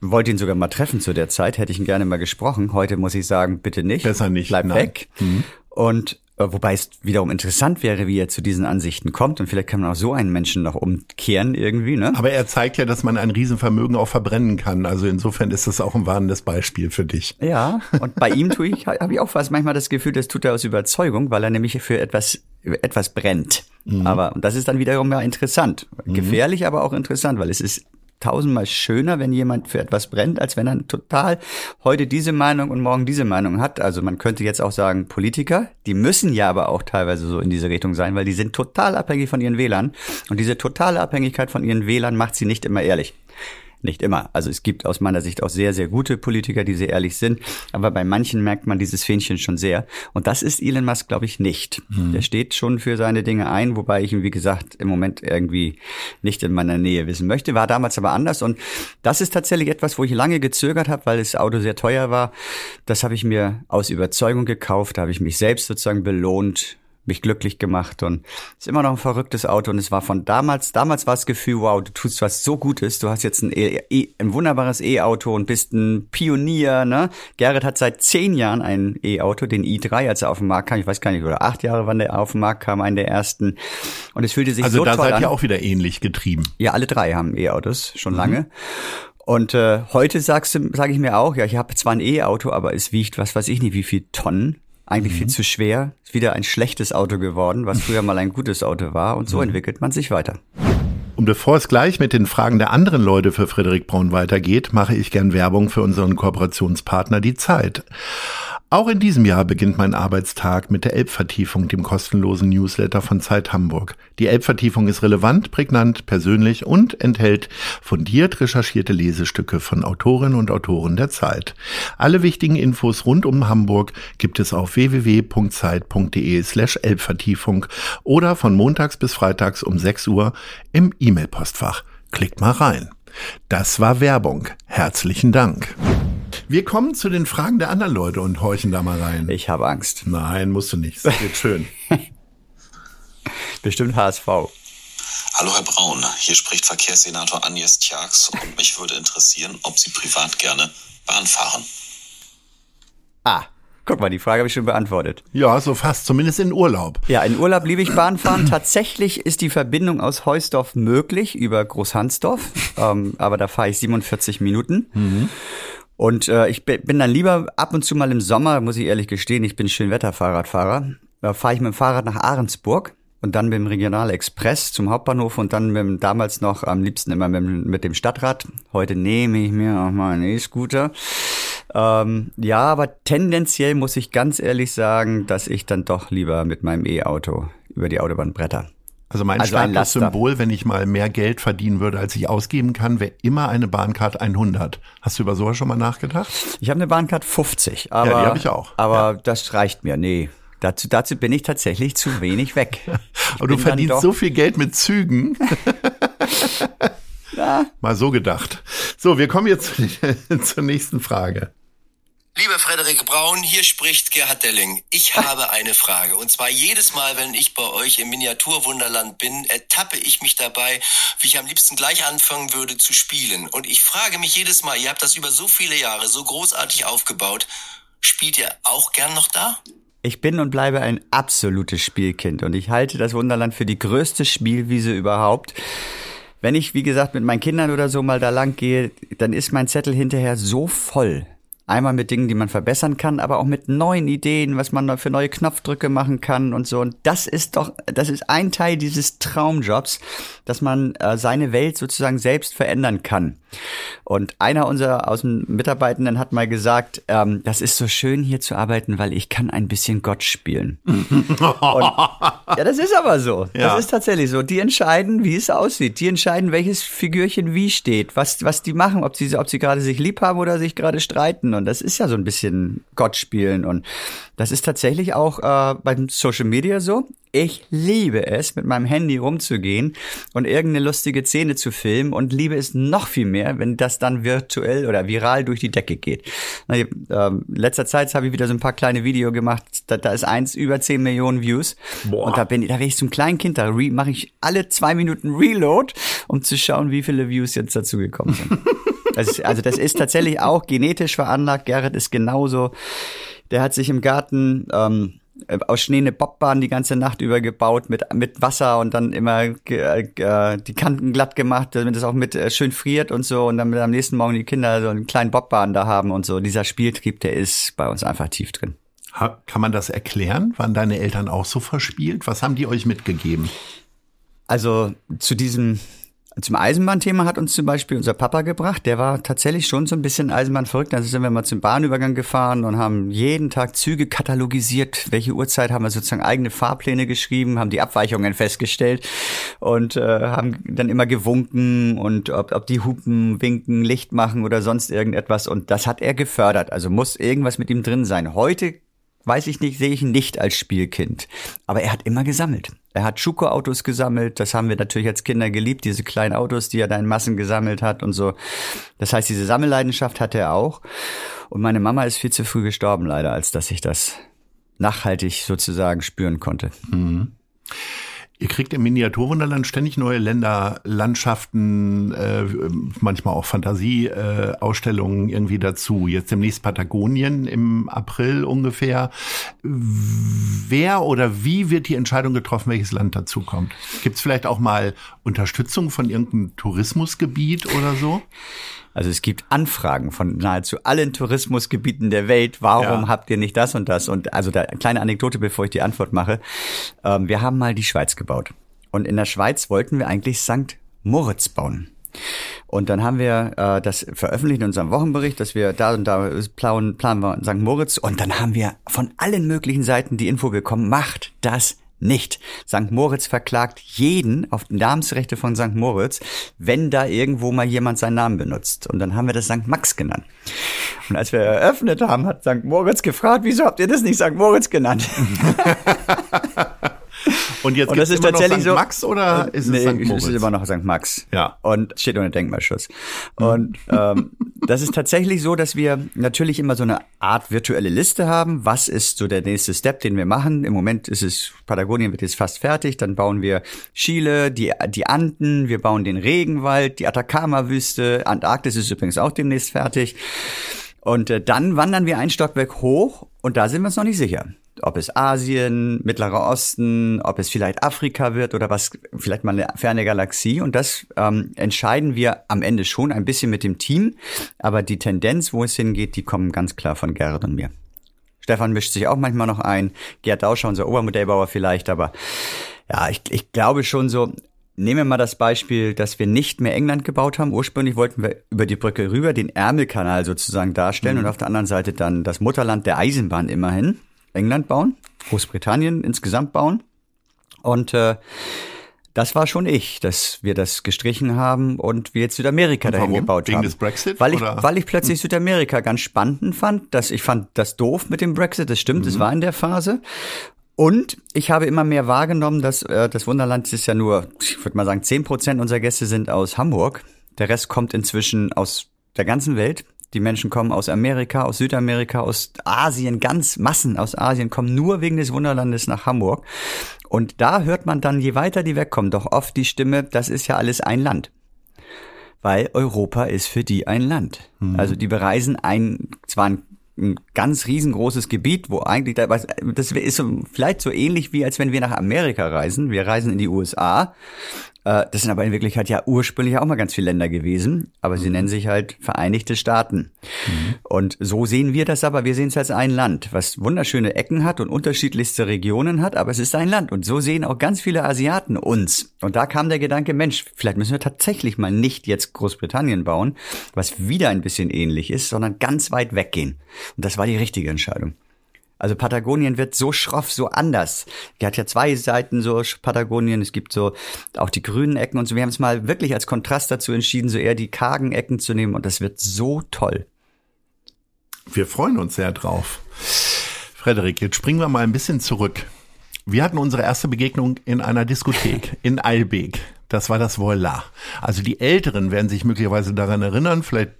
wollte ihn sogar mal treffen zu der Zeit, hätte ich ihn gerne mal gesprochen. Heute muss ich sagen, bitte nicht. Besser nicht. Bleib Nein. weg. Mhm. Und wobei es wiederum interessant wäre, wie er zu diesen Ansichten kommt. Und vielleicht kann man auch so einen Menschen noch umkehren irgendwie. Ne? Aber er zeigt ja, dass man ein Riesenvermögen auch verbrennen kann. Also insofern ist das auch ein warnendes Beispiel für dich. Ja, und bei ihm tue ich, habe ich auch fast manchmal das Gefühl, das tut er aus Überzeugung, weil er nämlich für etwas, etwas brennt. Mhm. Aber das ist dann wiederum ja interessant. Mhm. Gefährlich, aber auch interessant, weil es ist tausendmal schöner, wenn jemand für etwas brennt, als wenn er total heute diese Meinung und morgen diese Meinung hat. Also man könnte jetzt auch sagen, Politiker, die müssen ja aber auch teilweise so in diese Richtung sein, weil die sind total abhängig von ihren Wählern. Und diese totale Abhängigkeit von ihren Wählern macht sie nicht immer ehrlich. Nicht immer. Also es gibt aus meiner Sicht auch sehr, sehr gute Politiker, die sehr ehrlich sind. Aber bei manchen merkt man dieses Fähnchen schon sehr. Und das ist Elon Musk, glaube ich, nicht. Mhm. Der steht schon für seine Dinge ein, wobei ich ihn, wie gesagt, im Moment irgendwie nicht in meiner Nähe wissen möchte. War damals aber anders. Und das ist tatsächlich etwas, wo ich lange gezögert habe, weil das Auto sehr teuer war. Das habe ich mir aus Überzeugung gekauft. Da habe ich mich selbst sozusagen belohnt mich glücklich gemacht und ist immer noch ein verrücktes Auto und es war von damals, damals war das Gefühl, wow, du tust was so Gutes, du hast jetzt ein, e, e ein wunderbares E-Auto und bist ein Pionier, ne? Gerrit hat seit zehn Jahren ein E-Auto, den i3, als er auf den Markt kam, ich weiß gar nicht, oder acht Jahre, wann der auf den Markt kam, einen der ersten und es fühlte sich also so toll an. Also da seid ihr auch wieder ähnlich getrieben. Ja, alle drei haben E-Autos, schon mhm. lange. Und äh, heute sagst du, sage ich mir auch, ja, ich habe zwar ein E-Auto, aber es wiegt, was weiß ich nicht, wie viel Tonnen eigentlich mhm. viel zu schwer, ist wieder ein schlechtes Auto geworden, was früher mal ein gutes Auto war und so mhm. entwickelt man sich weiter. Und bevor es gleich mit den Fragen der anderen Leute für Frederik Braun weitergeht, mache ich gern Werbung für unseren Kooperationspartner Die Zeit. Auch in diesem Jahr beginnt mein Arbeitstag mit der Elbvertiefung, dem kostenlosen Newsletter von Zeit Hamburg. Die Elbvertiefung ist relevant, prägnant, persönlich und enthält fundiert recherchierte Lesestücke von Autorinnen und Autoren der Zeit. Alle wichtigen Infos rund um Hamburg gibt es auf www.zeit.de slash Elbvertiefung oder von montags bis freitags um 6 Uhr im E-Mail-Postfach. Klickt mal rein. Das war Werbung. Herzlichen Dank. Wir kommen zu den Fragen der anderen Leute und horchen da mal rein. Ich habe Angst. Nein, musst du nicht. Das wird schön. Bestimmt HSV. Hallo Herr Braun, hier spricht Verkehrssenator Agnes Tjax und mich würde interessieren, ob Sie privat gerne Bahn fahren. Ah, guck mal, die Frage habe ich schon beantwortet. Ja, so fast, zumindest in Urlaub. Ja, in Urlaub liebe ich Bahnfahren. Tatsächlich ist die Verbindung aus Heusdorf möglich über Großhansdorf, ähm, aber da fahre ich 47 Minuten. Mhm. Und äh, ich bin dann lieber ab und zu mal im Sommer, muss ich ehrlich gestehen, ich bin Schönwetter-Fahrradfahrer. Da fahre ich mit dem Fahrrad nach Ahrensburg und dann mit dem Regionalexpress zum Hauptbahnhof und dann mit dem, damals noch am liebsten immer mit, mit dem Stadtrad. Heute nehme ich mir auch mal einen E-Scooter. Ähm, ja, aber tendenziell muss ich ganz ehrlich sagen, dass ich dann doch lieber mit meinem E-Auto über die Autobahn bretter. Also mein also Statussymbol, wenn ich mal mehr Geld verdienen würde, als ich ausgeben kann, wäre immer eine Bahncard 100. Hast du über sowas schon mal nachgedacht? Ich habe eine Bahncard 50, aber, ja, die habe ich auch. Aber ja. das reicht mir, nee. Dazu, dazu bin ich tatsächlich zu wenig weg. aber du verdienst so viel Geld mit Zügen. ja. Mal so gedacht. So, wir kommen jetzt zur nächsten Frage. Lieber Frederik Braun, hier spricht Gerhard Delling. Ich habe eine Frage. Und zwar jedes Mal, wenn ich bei euch im Miniaturwunderland bin, ertappe ich mich dabei, wie ich am liebsten gleich anfangen würde zu spielen. Und ich frage mich jedes Mal, ihr habt das über so viele Jahre so großartig aufgebaut. Spielt ihr auch gern noch da? Ich bin und bleibe ein absolutes Spielkind und ich halte das Wunderland für die größte Spielwiese überhaupt. Wenn ich, wie gesagt, mit meinen Kindern oder so mal da lang gehe, dann ist mein Zettel hinterher so voll Einmal mit Dingen, die man verbessern kann, aber auch mit neuen Ideen, was man für neue Knopfdrücke machen kann und so. Und das ist doch, das ist ein Teil dieses Traumjobs, dass man äh, seine Welt sozusagen selbst verändern kann. Und einer unserer aus den Mitarbeitenden hat mal gesagt, ähm, das ist so schön hier zu arbeiten, weil ich kann ein bisschen Gott spielen. und, ja, das ist aber so. Ja. Das ist tatsächlich so. Die entscheiden, wie es aussieht. Die entscheiden, welches Figürchen wie steht, was, was die machen, ob sie, ob sie gerade sich lieb haben oder sich gerade streiten. Und das ist ja so ein bisschen Gott spielen. Und das ist tatsächlich auch äh, beim Social Media so. Ich liebe es, mit meinem Handy rumzugehen und irgendeine lustige Szene zu filmen und liebe es noch viel mehr, wenn das dann virtuell oder viral durch die Decke geht. Na, äh, letzter Zeit habe ich wieder so ein paar kleine Video gemacht. Da, da ist eins über 10 Millionen Views. Boah. Und da bin ich, da bin ich zum kleinen Kind, da mache ich alle zwei Minuten Reload, um zu schauen, wie viele Views jetzt dazu gekommen sind. also, also das ist tatsächlich auch genetisch veranlagt. Gerrit ist genauso der hat sich im Garten ähm, aus Schnee eine Bobbahn die ganze Nacht über gebaut mit mit Wasser und dann immer äh, die Kanten glatt gemacht, damit es auch mit äh, schön friert und so und dann am nächsten Morgen die Kinder so einen kleinen Bobbahn da haben und so. Dieser Spieltrieb, der ist bei uns einfach tief drin. Kann man das erklären? Waren deine Eltern auch so verspielt? Was haben die euch mitgegeben? Also zu diesem Zum Eisenbahnthema hat uns zum Beispiel unser Papa gebracht. Der war tatsächlich schon so ein bisschen Eisenbahn verrückt. Also sind wir mal zum Bahnübergang gefahren und haben jeden Tag Züge katalogisiert. Welche Uhrzeit haben wir sozusagen eigene Fahrpläne geschrieben, haben die Abweichungen festgestellt und äh, haben dann immer gewunken und ob, ob die Hupen winken, Licht machen oder sonst irgendetwas. Und das hat er gefördert. Also muss irgendwas mit ihm drin sein. Heute weiß ich nicht, sehe ich ihn nicht als Spielkind. Aber er hat immer gesammelt. Er hat Schuko-Autos gesammelt. Das haben wir natürlich als Kinder geliebt, diese kleinen Autos, die er da in Massen gesammelt hat und so. Das heißt, diese Sammelleidenschaft hatte er auch. Und meine Mama ist viel zu früh gestorben, leider, als dass ich das nachhaltig sozusagen spüren konnte. Mhm. Ihr kriegt im Miniaturwunderland ständig neue Länder, Landschaften, äh, manchmal auch Fantasieausstellungen äh, irgendwie dazu. Jetzt demnächst Patagonien im April ungefähr. Wer oder wie wird die Entscheidung getroffen, welches Land dazukommt? Gibt es vielleicht auch mal Unterstützung von irgendeinem Tourismusgebiet oder so? Also es gibt Anfragen von nahezu allen Tourismusgebieten der Welt. Warum ja. habt ihr nicht das und das? Und also da kleine Anekdote, bevor ich die Antwort mache. Ähm, wir haben mal die Schweiz gebaut. Und in der Schweiz wollten wir eigentlich St. Moritz bauen. Und dann haben wir äh, das veröffentlicht in unserem Wochenbericht, dass wir da und da planen, planen wir St. Moritz. Und dann haben wir von allen möglichen Seiten die Info bekommen, macht das nicht. St. Moritz verklagt jeden auf Namensrechte von St. Moritz, wenn da irgendwo mal jemand seinen Namen benutzt. Und dann haben wir das St. Max genannt. Und als wir eröffnet haben, hat St. Moritz gefragt, wieso habt ihr das nicht St. Moritz genannt? Und jetzt und das ist tatsächlich so Max oder ist es nee, St. Moritz? ist immer noch St. Max. Ja. Und steht unter Denkmalschutz. Und ähm, das ist tatsächlich so, dass wir natürlich immer so eine Art virtuelle Liste haben. Was ist so der nächste Step, den wir machen? Im Moment ist es Patagonien wird jetzt fast fertig. Dann bauen wir Chile, die die Anden, wir bauen den Regenwald, die Atacama-Wüste. Antarktis ist übrigens auch demnächst fertig. Und äh, dann wandern wir ein Stockwerk hoch und da sind wir uns noch nicht sicher ob es Asien, Mittlerer Osten, ob es vielleicht Afrika wird oder was, vielleicht mal eine ferne Galaxie. Und das ähm, entscheiden wir am Ende schon ein bisschen mit dem Team. Aber die Tendenz, wo es hingeht, die kommen ganz klar von Gerrit und mir. Stefan mischt sich auch manchmal noch ein. Gerd Dauscher, unser Obermodellbauer vielleicht, aber ja, ich, ich glaube schon so, Nehmen wir mal das Beispiel, dass wir nicht mehr England gebaut haben. Ursprünglich wollten wir über die Brücke rüber den Ärmelkanal sozusagen darstellen mhm. und auf der anderen Seite dann das Mutterland der Eisenbahn immerhin. England bauen, Großbritannien insgesamt bauen. Und äh, das war schon ich, dass wir das gestrichen haben und wir jetzt Südamerika und dahin gebaut Wegen haben. Wegen des Brexit? Weil ich, oder? weil ich plötzlich. Südamerika ganz spannend fand. Dass ich fand das doof mit dem Brexit, das stimmt, es mhm. war in der Phase. Und ich habe immer mehr wahrgenommen, dass äh, das Wunderland ist ja nur, ich würde mal sagen, zehn Prozent unserer Gäste sind aus Hamburg. Der Rest kommt inzwischen aus der ganzen Welt. Die Menschen kommen aus Amerika, aus Südamerika, aus Asien, ganz Massen aus Asien kommen nur wegen des Wunderlandes nach Hamburg. Und da hört man dann, je weiter die wegkommen, doch oft die Stimme, das ist ja alles ein Land. Weil Europa ist für die ein Land. Mhm. Also die bereisen ein, zwar ein ein ganz riesengroßes Gebiet, wo eigentlich da, das ist so, vielleicht so ähnlich wie als wenn wir nach Amerika reisen. Wir reisen in die USA das sind aber in Wirklichkeit ja ursprünglich auch mal ganz viele Länder gewesen, aber sie mhm. nennen sich halt Vereinigte Staaten. Mhm. Und so sehen wir das aber, wir sehen es als ein Land, was wunderschöne Ecken hat und unterschiedlichste Regionen hat, aber es ist ein Land. Und so sehen auch ganz viele Asiaten uns. Und da kam der Gedanke, Mensch, vielleicht müssen wir tatsächlich mal nicht jetzt Großbritannien bauen, was wieder ein bisschen ähnlich ist, sondern ganz weit weggehen. Und das war die richtige Entscheidung. Also Patagonien wird so schroff, so anders. Die hat ja zwei Seiten so Patagonien. Es gibt so auch die grünen Ecken und so. Wir haben es mal wirklich als Kontrast dazu entschieden, so eher die kargen Ecken zu nehmen und das wird so toll. Wir freuen uns sehr drauf. Frederik, jetzt springen wir mal ein bisschen zurück. Wir hatten unsere erste Begegnung in einer Diskothek in Eilbek. Das war das Voila. Also die Älteren werden sich möglicherweise daran erinnern, vielleicht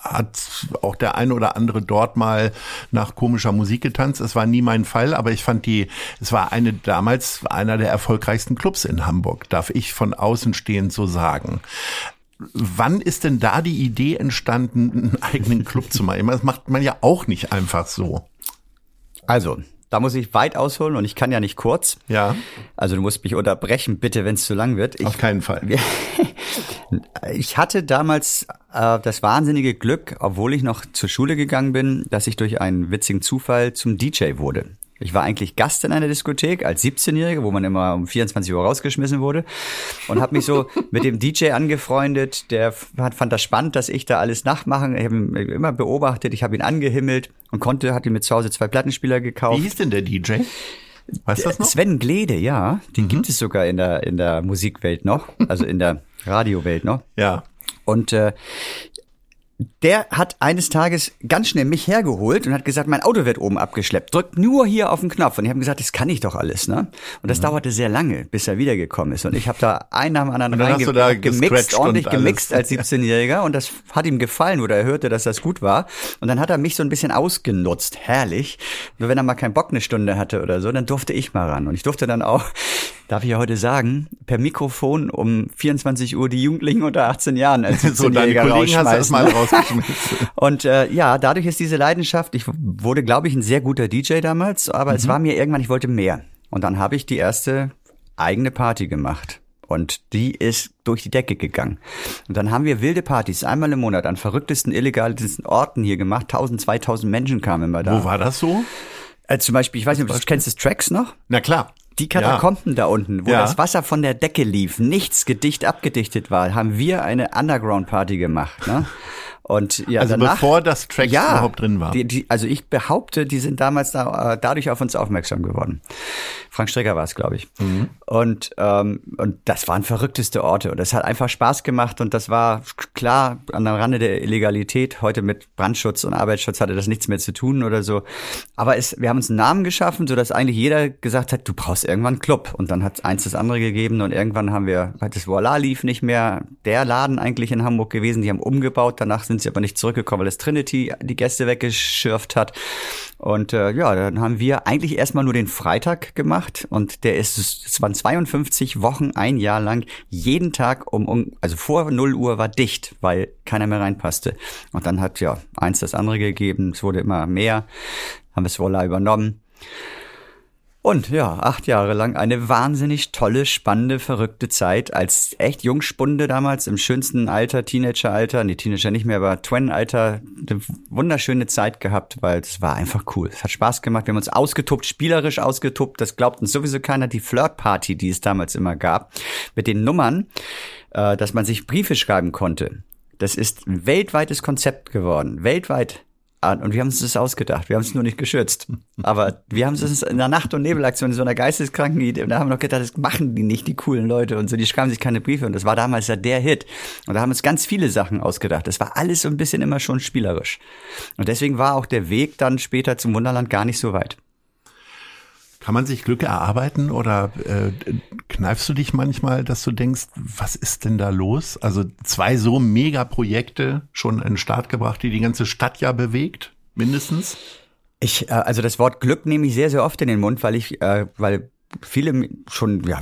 hat auch der eine oder andere dort mal nach komischer Musik getanzt. Es war nie mein Fall, aber ich fand die, es war eine damals einer der erfolgreichsten Clubs in Hamburg, darf ich von außen stehend so sagen. Wann ist denn da die Idee entstanden, einen eigenen Club zu machen? Das macht man ja auch nicht einfach so. Also, da muss ich weit ausholen und ich kann ja nicht kurz. Ja. Also du musst mich unterbrechen, bitte, wenn es zu lang wird. Ich, Auf keinen Fall. ich hatte damals äh, das wahnsinnige Glück, obwohl ich noch zur Schule gegangen bin, dass ich durch einen witzigen Zufall zum DJ wurde. Ich war eigentlich Gast in einer Diskothek als 17-Jähriger, wo man immer um 24 Uhr rausgeschmissen wurde und habe mich so mit dem DJ angefreundet. Der fand, fand das spannend, dass ich da alles nachmachen. Ich habe ihn immer beobachtet, ich habe ihn angehimmelt und konnte, hatte mir zu Hause zwei Plattenspieler gekauft. Wie hieß denn der DJ? Weißt du das noch? Sven Glede, ja, den gibt es sogar in der in der Musikwelt noch, also in der Radiowelt noch. Ja. Und äh, der hat eines Tages ganz schnell mich hergeholt und hat gesagt, mein Auto wird oben abgeschleppt. Drückt nur hier auf den Knopf. Und ich habe gesagt, das kann ich doch alles, ne? Und das Mhm. dauerte sehr lange, bis er wiedergekommen ist. Und ich habe da einen nach dem anderen da gemixt, ordentlich gemixt als 17-Jähriger. Und das hat ihm gefallen oder er hörte, dass das gut war. Und dann hat er mich so ein bisschen ausgenutzt. Herrlich. Nur wenn er mal keinen Bock eine Stunde hatte oder so, dann durfte ich mal ran. Und ich durfte dann auch, darf ich ja heute sagen, per Mikrofon um 24 Uhr die Jugendlichen unter 18 Jahren als So, deine 17-Jähriger Kollegen hast du erstmal rausgeschmissen. Und äh, ja, dadurch ist diese Leidenschaft, ich wurde, glaube ich, ein sehr guter DJ damals, aber es war mir irgendwann, ich wollte mehr. Und dann habe ich die erste eigene Party gemacht. Und die ist durch die Decke gegangen. Und dann haben wir wilde Partys einmal im Monat an verrücktesten, illegalsten Orten hier gemacht. 1000, 2000 Menschen kamen immer da. Wo war das so? Äh, zum Beispiel, ich weiß nicht, ob du kennst das Tracks noch? Na klar. Die Katakomben da unten, wo Ja. das Wasser von der Decke lief, nichts gedicht abgedichtet war, haben wir eine Underground-Party gemacht. Ne? Und ja, Also danach, bevor das Tracks überhaupt drin war. Die, die, also ich behaupte, die sind damals da, äh, dadurch auf uns aufmerksam geworden. Frank Strecker war es, glaube ich. Mhm. Und, ähm, und das waren verrückteste Orte. Und das hat einfach Spaß gemacht. Und das war klar an der Rande der Illegalität. Heute mit Brandschutz und Arbeitsschutz hatte das nichts mehr zu tun oder so. Aber es, wir haben uns einen Namen geschaffen, sodass eigentlich jeder gesagt hat, du brauchst irgendwann einen Club. Und dann hat eins das andere gegeben. Und irgendwann haben wir, das Voila lief nicht mehr. Der Laden eigentlich in Hamburg gewesen. Die haben umgebaut. Danach sind sie aber nicht zurückgekommen, weil das Trinity die Gäste weggeschürft hat. Und äh, ja, dann haben wir eigentlich erstmal nur den Freitag gemacht und der ist, es waren 52 Wochen, ein Jahr lang, jeden Tag um, um also vor 0 Uhr war dicht, weil keiner mehr reinpasste. Und dann hat ja eins das andere gegeben, es wurde immer mehr, haben es Voila übernommen. Und ja, acht Jahre lang eine wahnsinnig tolle, spannende, verrückte Zeit als echt Jungspunde damals im schönsten Alter, Teenageralter, nee, Teenager nicht mehr, aber Twin-Alter, eine wunderschöne Zeit gehabt, weil es war einfach cool. Es hat Spaß gemacht, wir haben uns ausgetobt, spielerisch ausgetobt, das glaubt uns sowieso keiner, die Flirt-Party, die es damals immer gab, mit den Nummern, äh, dass man sich Briefe schreiben konnte. Das ist ein weltweites Konzept geworden, weltweit. Ah, Und wir haben uns das ausgedacht. Wir haben es nur nicht geschützt. Aber wir haben es in der Nacht- und Nebelaktion, in so einer geisteskranken Idee. Da haben wir noch gedacht, das machen die nicht, die coolen Leute. Und so, die schreiben sich keine Briefe. Und das war damals ja der Hit. Und da haben uns ganz viele Sachen ausgedacht. Das war alles so ein bisschen immer schon spielerisch. Und deswegen war auch der Weg dann später zum Wunderland gar nicht so weit. Kann man sich Glück erarbeiten oder äh, kneifst du dich manchmal, dass du denkst, was ist denn da los? Also zwei so Mega-Projekte schon in den Start gebracht, die die ganze Stadt ja bewegt, mindestens. Ich, äh, also das Wort Glück nehme ich sehr, sehr oft in den Mund, weil ich, äh, weil viele schon, ja,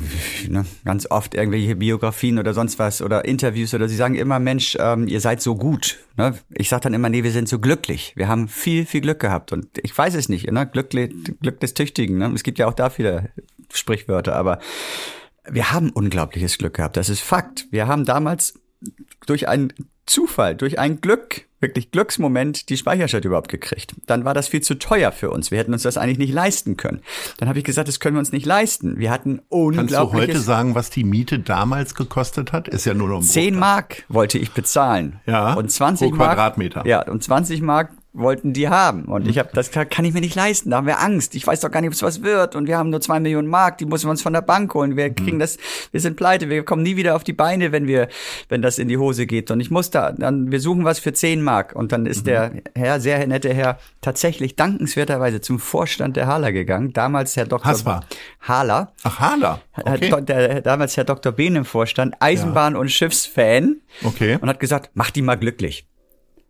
ne, ganz oft irgendwelche Biografien oder sonst was oder Interviews oder sie sagen immer, Mensch, ähm, ihr seid so gut. Ne? Ich sage dann immer, nee, wir sind so glücklich. Wir haben viel, viel Glück gehabt und ich weiß es nicht, ne? Glück, Glück des Tüchtigen. Ne? Es gibt ja auch da viele Sprichwörter, aber wir haben unglaubliches Glück gehabt. Das ist Fakt. Wir haben damals durch einen Zufall, durch ein Glück, wirklich Glücksmoment, die Speicherstadt überhaupt gekriegt. Dann war das viel zu teuer für uns. Wir hätten uns das eigentlich nicht leisten können. Dann habe ich gesagt, das können wir uns nicht leisten. Wir hatten Kannst du heute sagen, was die Miete damals gekostet hat? Ist ja nur noch ein 10 Bruchteil. Mark wollte ich bezahlen. Ja, und 20 pro Mark, Quadratmeter. Ja, und 20 Mark wollten die haben. Und ich habe das kann ich mir nicht leisten. Da haben wir Angst. Ich weiß doch gar nicht, ob es was wird. Und wir haben nur zwei Millionen Mark, die müssen wir uns von der Bank holen. Wir kriegen das, wir sind pleite, wir kommen nie wieder auf die Beine, wenn wir, wenn das in die Hose geht. Und ich muss da, dann, wir suchen was für 10 Mark. Und dann ist der Herr, sehr nette Herr, tatsächlich dankenswerterweise zum Vorstand der Hala gegangen. Damals Herr Dr. Hasper. Hala. Ach, Hala. Okay. Der, damals Herr Dr. Behn im Vorstand, Eisenbahn- und Schiffsfan. Okay. Und hat gesagt, mach die mal glücklich.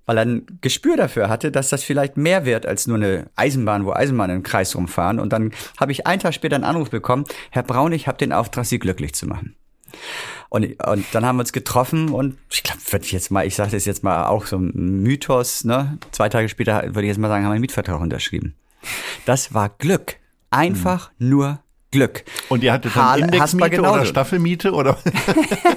Weil er ein Gespür dafür hatte, dass das vielleicht mehr wird als nur eine Eisenbahn, wo Eisenbahnen im Kreis rumfahren. Und dann habe ich einen Tag später einen Anruf bekommen, Herr Braun, ich habe den Auftrag, Sie glücklich zu machen. Und, und dann haben wir uns getroffen und ich glaube, würde ich jetzt mal, ich sage das jetzt mal auch so ein Mythos, ne? Zwei Tage später würde ich jetzt mal sagen, haben wir einen Mietvertrag unterschrieben. Das war Glück. Einfach nur Glück. Und ihr hattet dann Indexmiete genauso. oder Staffelmiete oder?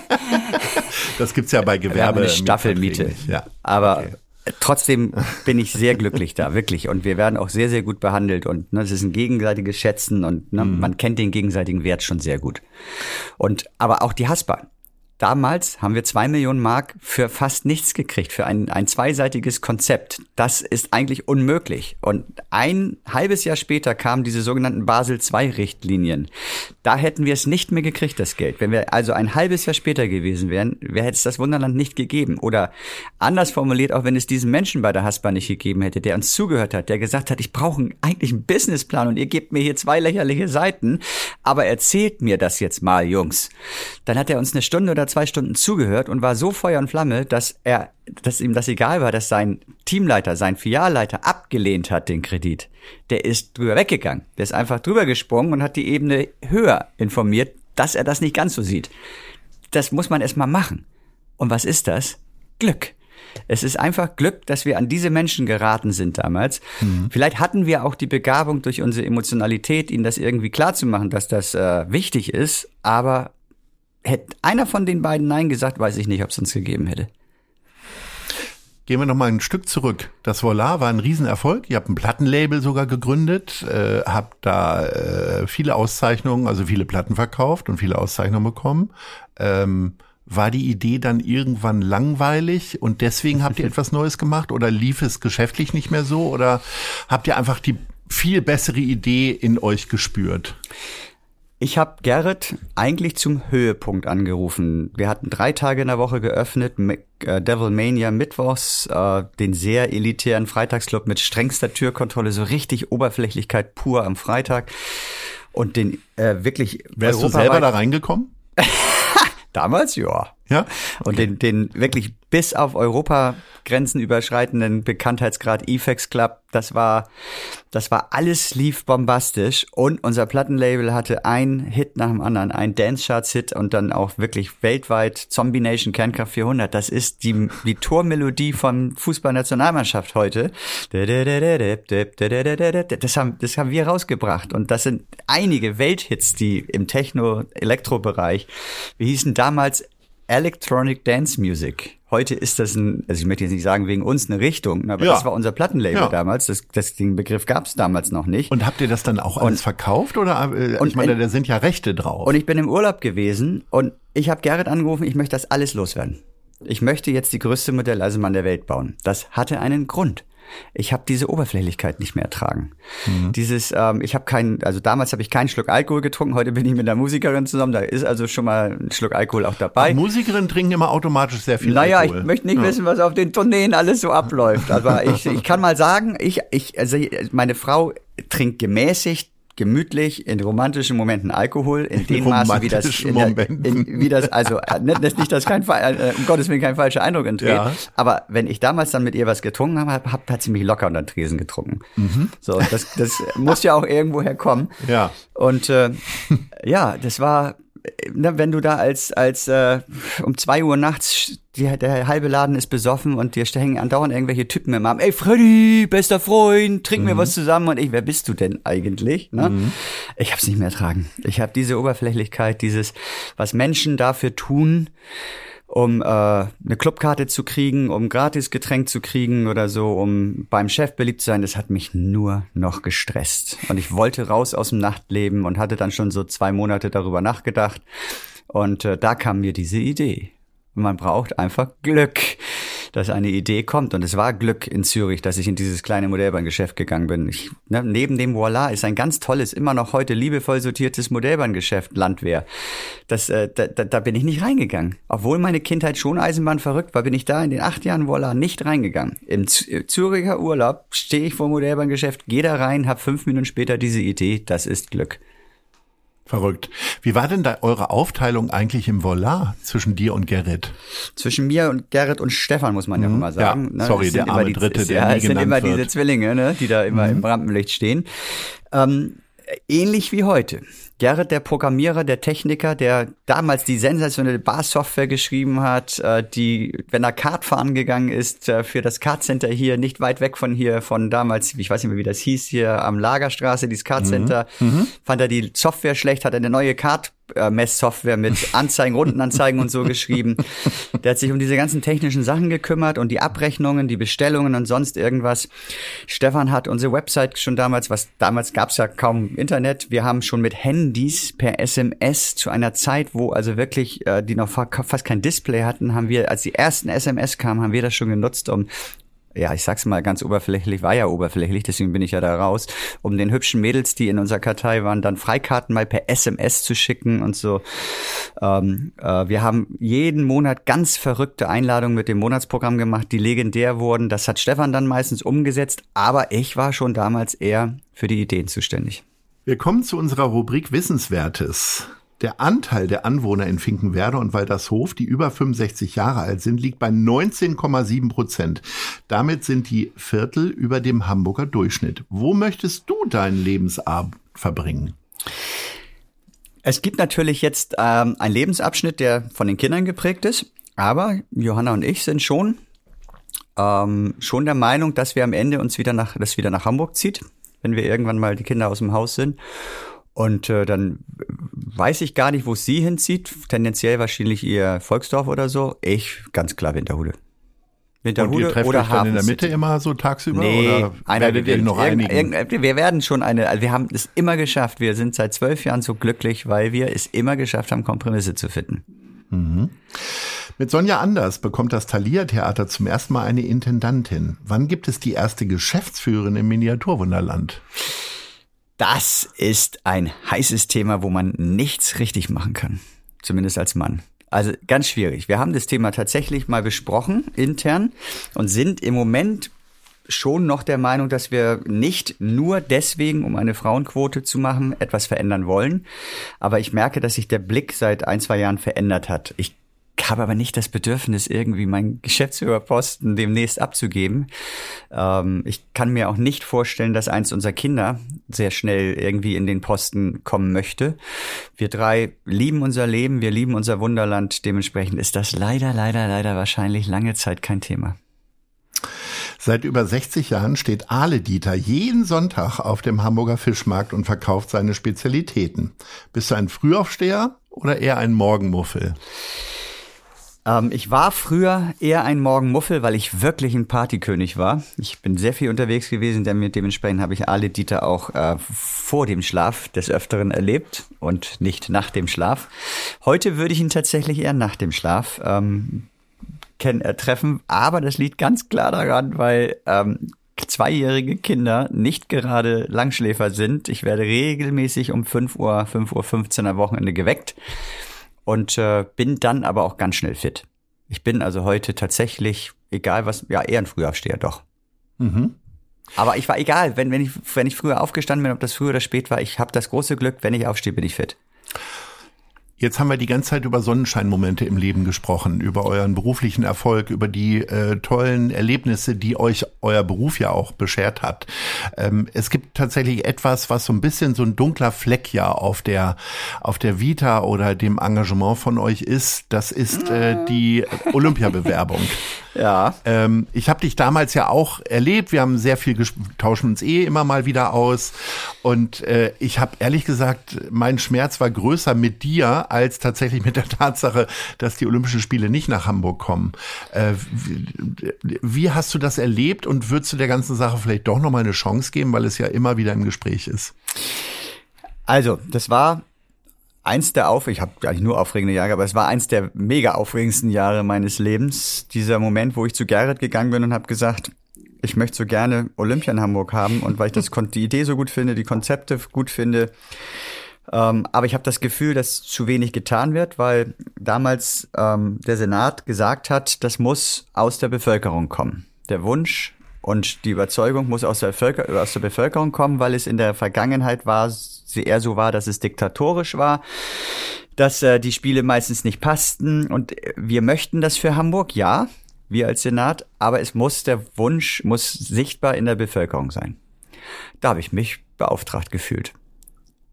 das gibt's ja bei Gewerbe. eine Staffelmiete. Ja. Aber Okay. Trotzdem bin ich sehr glücklich da, wirklich. Und wir werden auch sehr, sehr gut behandelt. Und ne, es ist ein gegenseitiges Schätzen und ne, mhm. man kennt den gegenseitigen Wert schon sehr gut. Und aber auch die Haspa. Damals haben wir zwei Millionen Mark für fast nichts gekriegt, für ein, ein zweiseitiges Konzept. Das ist eigentlich unmöglich. Und ein halbes Jahr später kamen diese sogenannten Basel II-Richtlinien. Da hätten wir es nicht mehr gekriegt, das Geld. Wenn wir also ein halbes Jahr später gewesen wären, hätte es das Wunderland nicht gegeben. Oder anders formuliert, auch wenn es diesen Menschen bei der Haspa nicht gegeben hätte, der uns zugehört hat, der gesagt hat, ich brauche eigentlich einen Businessplan und ihr gebt mir hier zwei lächerliche Seiten, aber erzählt mir das jetzt mal, Jungs. Dann hat er uns eine Stunde oder zwei Stunden zugehört und war so Feuer und Flamme, dass er, dass ihm das egal war, dass sein Teamleiter, sein Filialleiter abgelehnt hat, den Kredit. Der ist drüber weggegangen. Der ist einfach drüber gesprungen und hat die Ebene höher informiert, dass er das nicht ganz so sieht. Das muss man erstmal machen. Und was ist das? Glück. Es ist einfach Glück, dass wir an diese Menschen geraten sind damals. Mhm. Vielleicht hatten wir auch die Begabung durch unsere Emotionalität, ihnen das irgendwie klarzumachen, dass das äh, wichtig ist, aber Hätte einer von den beiden Nein gesagt, weiß ich nicht, ob es uns gegeben hätte. Gehen wir noch mal ein Stück zurück. Das Volar war ein Riesenerfolg. Ihr habt ein Plattenlabel sogar gegründet, äh, habt da äh, viele Auszeichnungen, also viele Platten verkauft und viele Auszeichnungen bekommen. Ähm, war die Idee dann irgendwann langweilig und deswegen habt ihr etwas Neues gemacht oder lief es geschäftlich nicht mehr so oder habt ihr einfach die viel bessere Idee in euch gespürt? Ich habe Gerrit eigentlich zum Höhepunkt angerufen. Wir hatten drei Tage in der Woche geöffnet, äh, Devil Mania mittwochs, äh, den sehr elitären Freitagsclub mit strengster Türkontrolle, so richtig Oberflächlichkeit pur am Freitag. Und den äh, wirklich. Wärst du selber da reingekommen? Damals, ja. Ja. Und den, den wirklich bis auf Europagrenzen überschreitenden Bekanntheitsgrad Efex Club, das war, das war alles lief bombastisch und unser Plattenlabel hatte ein Hit nach dem anderen, ein Dance Charts Hit und dann auch wirklich weltweit Zombie Nation Kernkraft 400. Das ist die, die Tormelodie von Fußballnationalmannschaft heute. Das haben, das haben wir rausgebracht und das sind einige Welthits, die im Techno-Elektro-Bereich, wie hießen damals Electronic Dance Music. Heute ist das ein, also ich möchte jetzt nicht sagen wegen uns eine Richtung, aber ja. das war unser Plattenlabel ja. damals. Das, das, den Begriff gab es damals noch nicht. Und habt ihr das dann auch alles und, verkauft oder? Äh, und, ich meine, da sind ja Rechte drauf. Und ich bin im Urlaub gewesen und ich habe Gerrit angerufen, ich möchte das alles loswerden. Ich möchte jetzt die größte Modelleisenbahn der Welt bauen. Das hatte einen Grund ich habe diese Oberflächlichkeit nicht mehr ertragen. Mhm. Dieses, ähm, ich habe keinen, also damals habe ich keinen Schluck Alkohol getrunken, heute bin ich mit einer Musikerin zusammen, da ist also schon mal ein Schluck Alkohol auch dabei. Musikerinnen trinken immer automatisch sehr viel naja, Alkohol. Naja, ich möchte nicht ja. wissen, was auf den Tourneen alles so abläuft, aber ich, ich kann mal sagen, ich, ich, also meine Frau trinkt gemäßigt, gemütlich in romantischen Momenten Alkohol in dem Maße wie das in der, in, wie das also äh, ne, das nicht dass kein äh, um Gottes Willen kein falscher Eindruck entsteht. Ja. aber wenn ich damals dann mit ihr was getrunken habe hab, hab hat sie mich locker unter den Tresen getrunken. Mhm. so das das muss ja auch irgendwo herkommen ja. Und äh, ja das war ne, wenn du da als, als äh, um zwei Uhr nachts, die, der halbe Laden ist besoffen und dir hängen andauernd irgendwelche Typen im Arm, ey Freddy, bester Freund, trink mhm. mir was zusammen und ich, wer bist du denn eigentlich? Ne? Mhm. Ich hab's nicht mehr ertragen. Ich habe diese Oberflächlichkeit, dieses, was Menschen dafür tun, um äh, eine Clubkarte zu kriegen, um gratis Getränk zu kriegen oder so, um beim Chef beliebt zu sein, das hat mich nur noch gestresst. Und ich wollte raus aus dem Nachtleben und hatte dann schon so zwei Monate darüber nachgedacht. Und äh, da kam mir diese Idee. Man braucht einfach Glück dass eine Idee kommt. Und es war Glück in Zürich, dass ich in dieses kleine Modellbahngeschäft gegangen bin. Ich, ne, neben dem Voila ist ein ganz tolles, immer noch heute liebevoll sortiertes Modellbahngeschäft Landwehr. Das, äh, da, da, da bin ich nicht reingegangen. Obwohl meine Kindheit schon Eisenbahn verrückt war, bin ich da in den acht Jahren Voila nicht reingegangen. Im Züricher Urlaub stehe ich vor Modellbahngeschäft, gehe da rein, habe fünf Minuten später diese Idee, das ist Glück. Verrückt. Wie war denn da eure Aufteilung eigentlich im Volar zwischen dir und Gerrit? Zwischen mir und Gerrit und Stefan, muss man ja mhm. immer sagen. Ja, ne? sorry, der arme die, Dritte, der Ja, es sind immer wird. diese Zwillinge, ne? die da immer mhm. im Rampenlicht stehen. Ähm, ähnlich wie heute. Gerrit, der Programmierer, der Techniker, der damals die sensationelle Bar-Software geschrieben hat, äh, die, wenn er Kart fahren gegangen ist, äh, für das Kartcenter hier, nicht weit weg von hier, von damals, ich weiß nicht mehr, wie das hieß, hier am Lagerstraße, dieses Kartcenter, mhm. fand er die Software schlecht, hat eine neue Kart Messsoftware mit Anzeigen, Rundenanzeigen und so geschrieben. Der hat sich um diese ganzen technischen Sachen gekümmert und die Abrechnungen, die Bestellungen und sonst irgendwas. Stefan hat unsere Website schon damals, was damals gab es ja kaum Internet. Wir haben schon mit Handys per SMS zu einer Zeit, wo also wirklich äh, die noch fast kein Display hatten, haben wir, als die ersten SMS kamen, haben wir das schon genutzt, um ja, ich sag's mal ganz oberflächlich, war ja oberflächlich, deswegen bin ich ja da raus, um den hübschen Mädels, die in unserer Kartei waren, dann Freikarten mal per SMS zu schicken und so. Ähm, äh, wir haben jeden Monat ganz verrückte Einladungen mit dem Monatsprogramm gemacht, die legendär wurden. Das hat Stefan dann meistens umgesetzt, aber ich war schon damals eher für die Ideen zuständig. Wir kommen zu unserer Rubrik Wissenswertes. Der Anteil der Anwohner in Finkenwerder und Waldershof, die über 65 Jahre alt sind, liegt bei 19,7 Prozent. Damit sind die Viertel über dem Hamburger Durchschnitt. Wo möchtest du deinen Lebensabend verbringen? Es gibt natürlich jetzt ähm, einen Lebensabschnitt, der von den Kindern geprägt ist. Aber Johanna und ich sind schon ähm, schon der Meinung, dass wir am Ende uns wieder nach, das wieder nach Hamburg zieht, wenn wir irgendwann mal die Kinder aus dem Haus sind. Und äh, dann weiß ich gar nicht, wo sie hinzieht. Tendenziell wahrscheinlich ihr Volksdorf oder so. Ich ganz klar Winterhude. Winterhude und ihr trefft oder euch dann in der Mitte immer so tagsüber nee, oder einer, wir, noch einigen? wir werden schon eine, also wir haben es immer geschafft. Wir sind seit zwölf Jahren so glücklich, weil wir es immer geschafft haben, Kompromisse zu finden. Mhm. Mit Sonja Anders bekommt das Thalia Theater zum ersten Mal eine Intendantin. Wann gibt es die erste Geschäftsführerin im Miniaturwunderland? Das ist ein heißes Thema, wo man nichts richtig machen kann. Zumindest als Mann. Also ganz schwierig. Wir haben das Thema tatsächlich mal besprochen intern und sind im Moment schon noch der Meinung, dass wir nicht nur deswegen, um eine Frauenquote zu machen, etwas verändern wollen. Aber ich merke, dass sich der Blick seit ein, zwei Jahren verändert hat. Ich habe aber nicht das Bedürfnis, irgendwie meinen Geschäftsführerposten demnächst abzugeben. Ähm, ich kann mir auch nicht vorstellen, dass eins unserer Kinder sehr schnell irgendwie in den Posten kommen möchte. Wir drei lieben unser Leben, wir lieben unser Wunderland. Dementsprechend ist das leider, leider, leider wahrscheinlich lange Zeit kein Thema. Seit über 60 Jahren steht Ale Dieter jeden Sonntag auf dem Hamburger Fischmarkt und verkauft seine Spezialitäten. Bist du ein Frühaufsteher oder eher ein Morgenmuffel? Ähm, ich war früher eher ein Morgenmuffel, weil ich wirklich ein Partykönig war. Ich bin sehr viel unterwegs gewesen, denn dementsprechend habe ich alle Dieter auch äh, vor dem Schlaf des Öfteren erlebt und nicht nach dem Schlaf. Heute würde ich ihn tatsächlich eher nach dem Schlaf ähm, kennen, äh, treffen, aber das liegt ganz klar daran, weil ähm, zweijährige Kinder nicht gerade Langschläfer sind. Ich werde regelmäßig um 5 Uhr, 5 Uhr 15 am Wochenende geweckt und äh, bin dann aber auch ganz schnell fit. Ich bin also heute tatsächlich, egal was, ja, eher ein Frühaufsteher, doch. Mhm. Aber ich war egal, wenn, wenn, ich, wenn ich früher aufgestanden bin, ob das früh oder spät war, ich habe das große Glück, wenn ich aufstehe, bin ich fit. Jetzt haben wir die ganze Zeit über Sonnenscheinmomente im Leben gesprochen, über euren beruflichen Erfolg, über die äh, tollen Erlebnisse, die euch euer Beruf ja auch beschert hat. Ähm, es gibt tatsächlich etwas, was so ein bisschen so ein dunkler Fleck ja auf der auf der Vita oder dem Engagement von euch ist. Das ist äh, die Olympiabewerbung. Ja. Ähm, ich habe dich damals ja auch erlebt. Wir haben sehr viel tauschen uns eh immer mal wieder aus. Und äh, ich habe ehrlich gesagt, mein Schmerz war größer mit dir als tatsächlich mit der Tatsache, dass die Olympischen Spiele nicht nach Hamburg kommen. Äh, wie, wie hast du das erlebt und würdest du der ganzen Sache vielleicht doch noch mal eine Chance geben, weil es ja immer wieder im Gespräch ist? Also, das war eins der auf, ich habe eigentlich nur aufregende Jahre, aber es war eins der mega aufregendsten Jahre meines Lebens. Dieser Moment, wo ich zu Gerrit gegangen bin und habe gesagt, ich möchte so gerne Olympia in Hamburg haben und weil ich das die Idee so gut finde, die Konzepte gut finde. Ähm, aber ich habe das Gefühl, dass zu wenig getan wird, weil damals ähm, der Senat gesagt hat, das muss aus der Bevölkerung kommen. Der Wunsch und die Überzeugung muss aus der, aus der Bevölkerung kommen, weil es in der Vergangenheit war, eher so war, dass es diktatorisch war, dass äh, die Spiele meistens nicht passten. Und wir möchten das für Hamburg, ja, wir als Senat, aber es muss der Wunsch, muss sichtbar in der Bevölkerung sein. Da habe ich mich beauftragt gefühlt.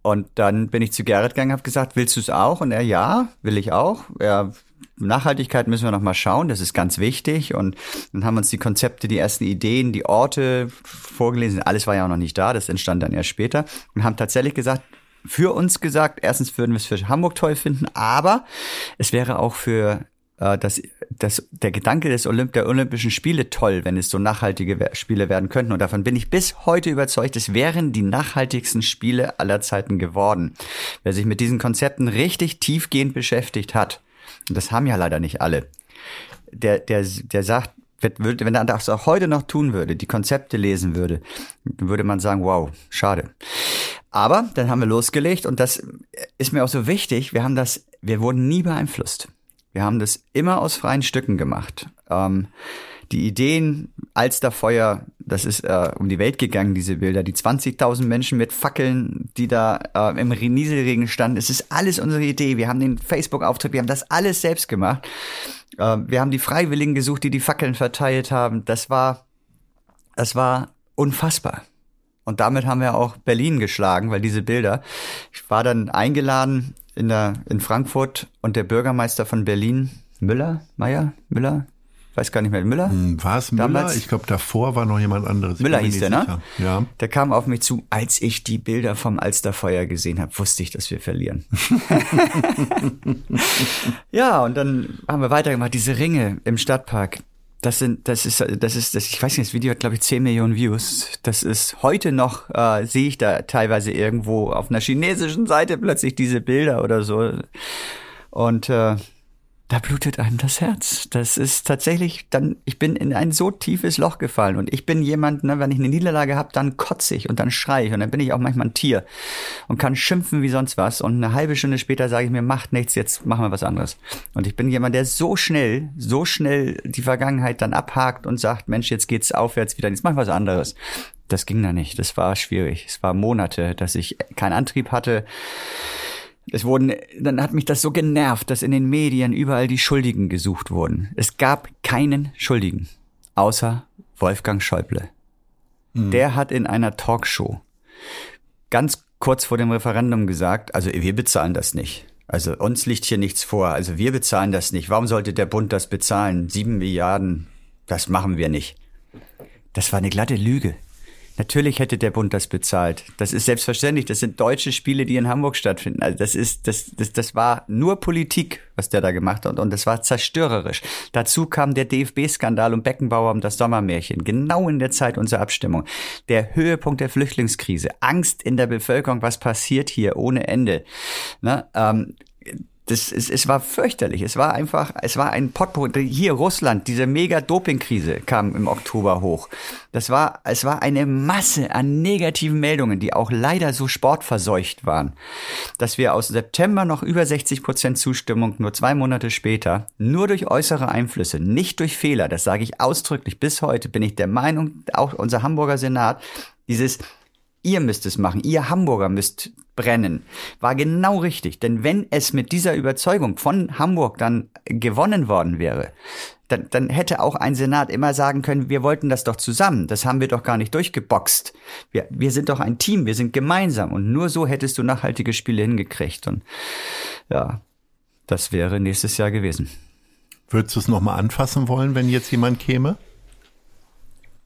Und dann bin ich zu Gerrit gegangen, habe gesagt, willst du es auch? Und er, ja, will ich auch. Er, Nachhaltigkeit müssen wir noch mal schauen, das ist ganz wichtig. Und dann haben uns die Konzepte, die ersten Ideen, die Orte vorgelesen. Alles war ja auch noch nicht da, das entstand dann erst später. Und haben tatsächlich gesagt, für uns gesagt, erstens würden wir es für Hamburg toll finden, aber es wäre auch für äh, das, das, der Gedanke des Olymp der Olympischen Spiele toll, wenn es so nachhaltige Spiele werden könnten. Und davon bin ich bis heute überzeugt, es wären die nachhaltigsten Spiele aller Zeiten geworden. Wer sich mit diesen Konzepten richtig tiefgehend beschäftigt hat, und das haben ja leider nicht alle, der, der, der sagt, wenn er das auch heute noch tun würde, die Konzepte lesen würde, würde man sagen, wow, schade. Aber dann haben wir losgelegt und das ist mir auch so wichtig. Wir haben das, wir wurden nie beeinflusst. Wir haben das immer aus freien Stücken gemacht. Ähm, die Ideen, Alsterfeuer, das ist äh, um die Welt gegangen, diese Bilder. Die 20.000 Menschen mit Fackeln, die da äh, im Nieselregen standen. Es ist alles unsere Idee. Wir haben den Facebook-Auftritt, wir haben das alles selbst gemacht. Äh, wir haben die Freiwilligen gesucht, die die Fackeln verteilt haben. Das war, das war unfassbar. Und damit haben wir auch Berlin geschlagen, weil diese Bilder, ich war dann eingeladen in der, in Frankfurt und der Bürgermeister von Berlin, Müller, Meier, Müller, weiß gar nicht mehr, Müller? Hm, war es Müller? Ich glaube, davor war noch jemand anderes. Müller hieß der, ne? sicher. ne? Ja. Der kam auf mich zu, als ich die Bilder vom Alsterfeuer gesehen habe, wusste ich, dass wir verlieren. ja, und dann haben wir weitergemacht, diese Ringe im Stadtpark. Das sind, das ist, das ist, das, ich weiß nicht, das Video hat, glaube ich, 10 Millionen Views. Das ist heute noch, äh, sehe ich da teilweise irgendwo auf einer chinesischen Seite plötzlich diese Bilder oder so. Und äh, da blutet einem das Herz. Das ist tatsächlich dann, ich bin in ein so tiefes Loch gefallen und ich bin jemand, ne, wenn ich eine Niederlage habe, dann kotze ich und dann schreie ich und dann bin ich auch manchmal ein Tier und kann schimpfen wie sonst was und eine halbe Stunde später sage ich mir, macht nichts, jetzt machen wir was anderes. Und ich bin jemand, der so schnell, so schnell die Vergangenheit dann abhakt und sagt, Mensch, jetzt geht's aufwärts wieder, jetzt machen wir was anderes. Das ging da nicht. Das war schwierig. Es war Monate, dass ich keinen Antrieb hatte es wurden, dann hat mich das so genervt, dass in den Medien überall die Schuldigen gesucht wurden. Es gab keinen Schuldigen, außer Wolfgang Schäuble. Mhm. Der hat in einer Talkshow ganz kurz vor dem Referendum gesagt, also wir bezahlen das nicht. Also uns liegt hier nichts vor. Also wir bezahlen das nicht. Warum sollte der Bund das bezahlen? Sieben Milliarden, das machen wir nicht. Das war eine glatte Lüge. Natürlich hätte der Bund das bezahlt. Das ist selbstverständlich. Das sind deutsche Spiele, die in Hamburg stattfinden. Also das ist, das, das, das war nur Politik, was der da gemacht hat. Und das war zerstörerisch. Dazu kam der DFB-Skandal um Beckenbauer um das Sommermärchen. Genau in der Zeit unserer Abstimmung. Der Höhepunkt der Flüchtlingskrise. Angst in der Bevölkerung. Was passiert hier ohne Ende? Ne? Ähm, das, es, es war fürchterlich. Es war einfach, es war ein Potpourri. Hier Russland, diese mega Dopingkrise kam im Oktober hoch. Das war, es war eine Masse an negativen Meldungen, die auch leider so sportverseucht waren, dass wir aus September noch über 60 Prozent Zustimmung nur zwei Monate später nur durch äußere Einflüsse, nicht durch Fehler, das sage ich ausdrücklich bis heute, bin ich der Meinung, auch unser Hamburger Senat, dieses ihr müsst es machen, ihr Hamburger müsst brennen, war genau richtig. Denn wenn es mit dieser Überzeugung von Hamburg dann gewonnen worden wäre, dann, dann hätte auch ein Senat immer sagen können, wir wollten das doch zusammen, das haben wir doch gar nicht durchgeboxt. Wir, wir sind doch ein Team, wir sind gemeinsam und nur so hättest du nachhaltige Spiele hingekriegt. Und ja, das wäre nächstes Jahr gewesen. Würdest du es nochmal anfassen wollen, wenn jetzt jemand käme?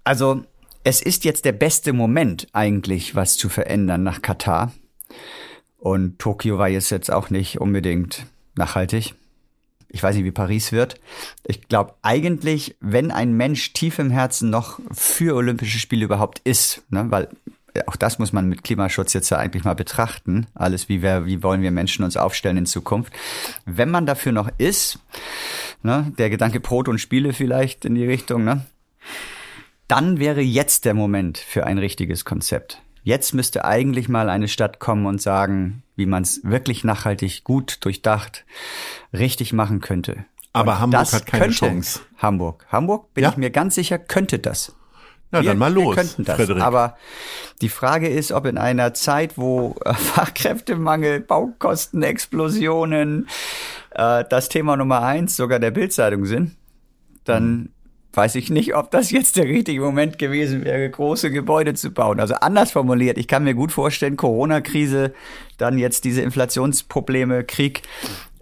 Also es ist jetzt der beste Moment eigentlich, was zu verändern nach Katar. Und Tokio war jetzt jetzt auch nicht unbedingt nachhaltig. Ich weiß nicht, wie Paris wird. Ich glaube eigentlich, wenn ein Mensch tief im Herzen noch für Olympische Spiele überhaupt ist, ne, weil auch das muss man mit Klimaschutz jetzt ja eigentlich mal betrachten. Alles, wie wir, wie wollen wir Menschen uns aufstellen in Zukunft. Wenn man dafür noch ist, ne, der Gedanke Brot und Spiele vielleicht in die Richtung, ne, dann wäre jetzt der Moment für ein richtiges Konzept. Jetzt müsste eigentlich mal eine Stadt kommen und sagen, wie man es wirklich nachhaltig, gut, durchdacht, richtig machen könnte. Aber und Hamburg hat keine Chance. Hamburg. Hamburg, bin ja? ich mir ganz sicher, könnte das. Na, wir, dann mal los. Wir könnten das. Frederik. Aber die Frage ist, ob in einer Zeit, wo äh, Fachkräftemangel, Baukosten, Explosionen äh, das Thema Nummer eins sogar der Bildzeitung sind, dann weiß ich nicht, ob das jetzt der richtige Moment gewesen wäre, große Gebäude zu bauen. Also anders formuliert, ich kann mir gut vorstellen, Corona-Krise, dann jetzt diese Inflationsprobleme, Krieg.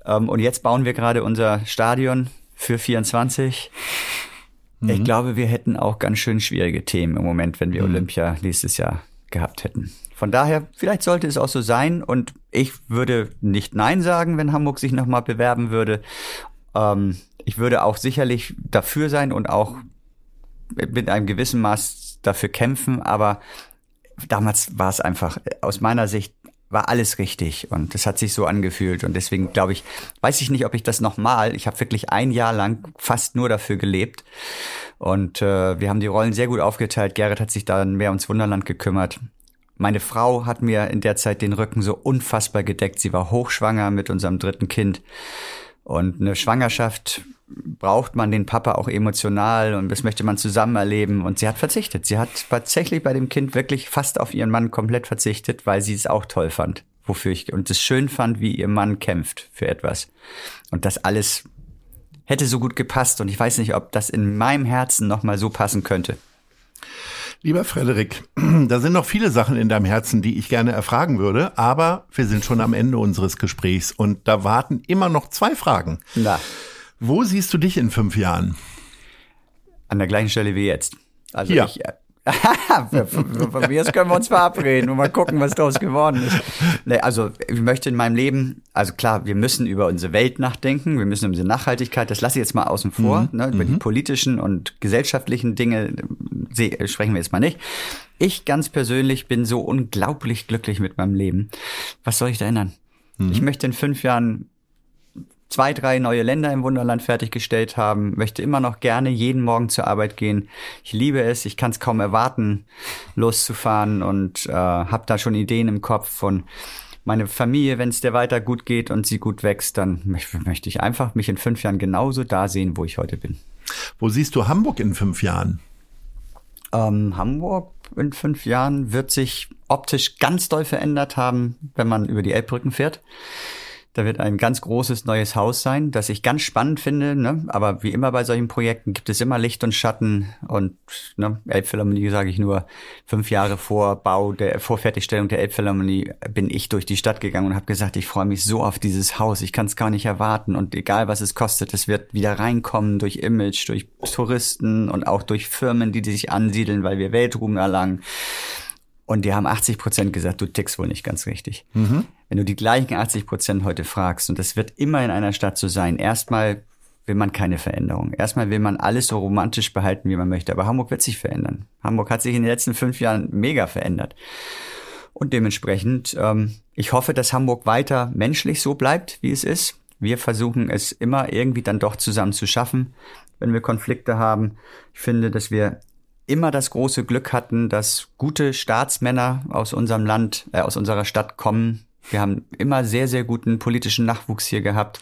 Ähm, und jetzt bauen wir gerade unser Stadion für 24. Mhm. Ich glaube, wir hätten auch ganz schön schwierige Themen im Moment, wenn wir mhm. Olympia nächstes Jahr gehabt hätten. Von daher, vielleicht sollte es auch so sein und ich würde nicht Nein sagen, wenn Hamburg sich nochmal bewerben würde. Ähm, ich würde auch sicherlich dafür sein und auch mit einem gewissen Maß dafür kämpfen, aber damals war es einfach aus meiner Sicht war alles richtig und es hat sich so angefühlt und deswegen glaube ich, weiß ich nicht, ob ich das nochmal, ich habe wirklich ein Jahr lang fast nur dafür gelebt und äh, wir haben die Rollen sehr gut aufgeteilt. Gerrit hat sich dann mehr ums Wunderland gekümmert. Meine Frau hat mir in der Zeit den Rücken so unfassbar gedeckt. Sie war hochschwanger mit unserem dritten Kind. Und eine Schwangerschaft braucht man den Papa auch emotional und das möchte man zusammen erleben. Und sie hat verzichtet. Sie hat tatsächlich bei dem Kind wirklich fast auf ihren Mann komplett verzichtet, weil sie es auch toll fand. Wofür ich und es schön fand, wie ihr Mann kämpft für etwas. Und das alles hätte so gut gepasst. Und ich weiß nicht, ob das in meinem Herzen nochmal so passen könnte. Lieber Frederik, da sind noch viele Sachen in deinem Herzen, die ich gerne erfragen würde, aber wir sind schon am Ende unseres Gesprächs und da warten immer noch zwei Fragen. Na. Wo siehst du dich in fünf Jahren? An der gleichen Stelle wie jetzt. Also Hier. ich, von mir aus können wir uns verabreden und mal gucken, was daraus geworden ist. Nee, also ich möchte in meinem Leben, also klar, wir müssen über unsere Welt nachdenken, wir müssen über unsere Nachhaltigkeit, das lasse ich jetzt mal außen vor, mhm. ne, über mhm. die politischen und gesellschaftlichen Dinge sprechen wir jetzt mal nicht. Ich ganz persönlich bin so unglaublich glücklich mit meinem Leben. Was soll ich da ändern? Mhm. Ich möchte in fünf Jahren zwei, drei neue Länder im Wunderland fertiggestellt haben, möchte immer noch gerne jeden Morgen zur Arbeit gehen. Ich liebe es, ich kann es kaum erwarten, loszufahren und äh, habe da schon Ideen im Kopf von meine Familie, wenn es dir weiter gut geht und sie gut wächst, dann möchte ich einfach mich in fünf Jahren genauso da sehen, wo ich heute bin. Wo siehst du Hamburg in fünf Jahren? Ähm, Hamburg in fünf Jahren wird sich optisch ganz doll verändert haben, wenn man über die Elbbrücken fährt. Da wird ein ganz großes neues Haus sein, das ich ganz spannend finde. Ne? Aber wie immer bei solchen Projekten gibt es immer Licht und Schatten. Und ne, Elbphilharmonie sage ich nur, fünf Jahre vor Bau, der vor Fertigstellung der Elbphilharmonie bin ich durch die Stadt gegangen und habe gesagt, ich freue mich so auf dieses Haus. Ich kann es gar nicht erwarten. Und egal was es kostet, es wird wieder reinkommen durch Image, durch Touristen und auch durch Firmen, die sich ansiedeln, weil wir Weltruhm erlangen. Und die haben 80 Prozent gesagt, du tickst wohl nicht ganz richtig. Mhm. Wenn du die gleichen 80 Prozent heute fragst, und das wird immer in einer Stadt so sein, erstmal will man keine Veränderung. Erstmal will man alles so romantisch behalten, wie man möchte. Aber Hamburg wird sich verändern. Hamburg hat sich in den letzten fünf Jahren mega verändert. Und dementsprechend, ähm, ich hoffe, dass Hamburg weiter menschlich so bleibt, wie es ist. Wir versuchen es immer irgendwie dann doch zusammen zu schaffen, wenn wir Konflikte haben. Ich finde, dass wir immer das große Glück hatten, dass gute Staatsmänner aus unserem Land, äh, aus unserer Stadt kommen. Wir haben immer sehr, sehr guten politischen Nachwuchs hier gehabt.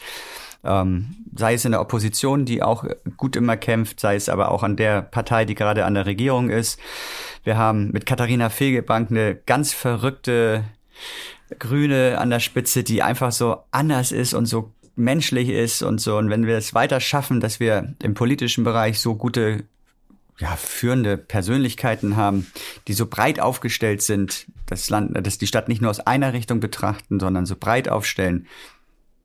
Ähm, sei es in der Opposition, die auch gut immer kämpft, sei es aber auch an der Partei, die gerade an der Regierung ist. Wir haben mit Katharina Fegebank eine ganz verrückte Grüne an der Spitze, die einfach so anders ist und so menschlich ist und so. Und wenn wir es weiter schaffen, dass wir im politischen Bereich so gute ja, führende Persönlichkeiten haben, die so breit aufgestellt sind, das Land, dass die Stadt nicht nur aus einer Richtung betrachten, sondern so breit aufstellen,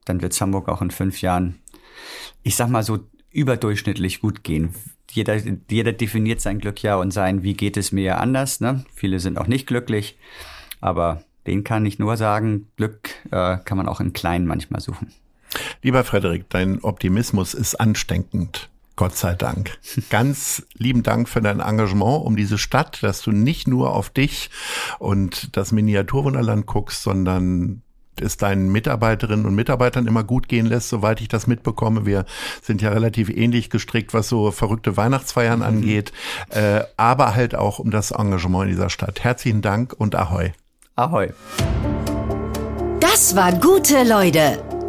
dann wird Hamburg auch in fünf Jahren, ich sag mal so, überdurchschnittlich gut gehen. Jeder, jeder definiert sein Glück ja und sein, wie geht es mir ja anders. Ne? Viele sind auch nicht glücklich, aber den kann ich nur sagen, Glück äh, kann man auch in kleinen manchmal suchen. Lieber Frederik, dein Optimismus ist ansteckend. Gott sei Dank. Ganz lieben Dank für dein Engagement um diese Stadt, dass du nicht nur auf dich und das Miniaturwunderland guckst, sondern es deinen Mitarbeiterinnen und Mitarbeitern immer gut gehen lässt, soweit ich das mitbekomme. Wir sind ja relativ ähnlich gestrickt, was so verrückte Weihnachtsfeiern mhm. angeht, äh, aber halt auch um das Engagement in dieser Stadt. Herzlichen Dank und Ahoi. Ahoi. Das war gute Leute.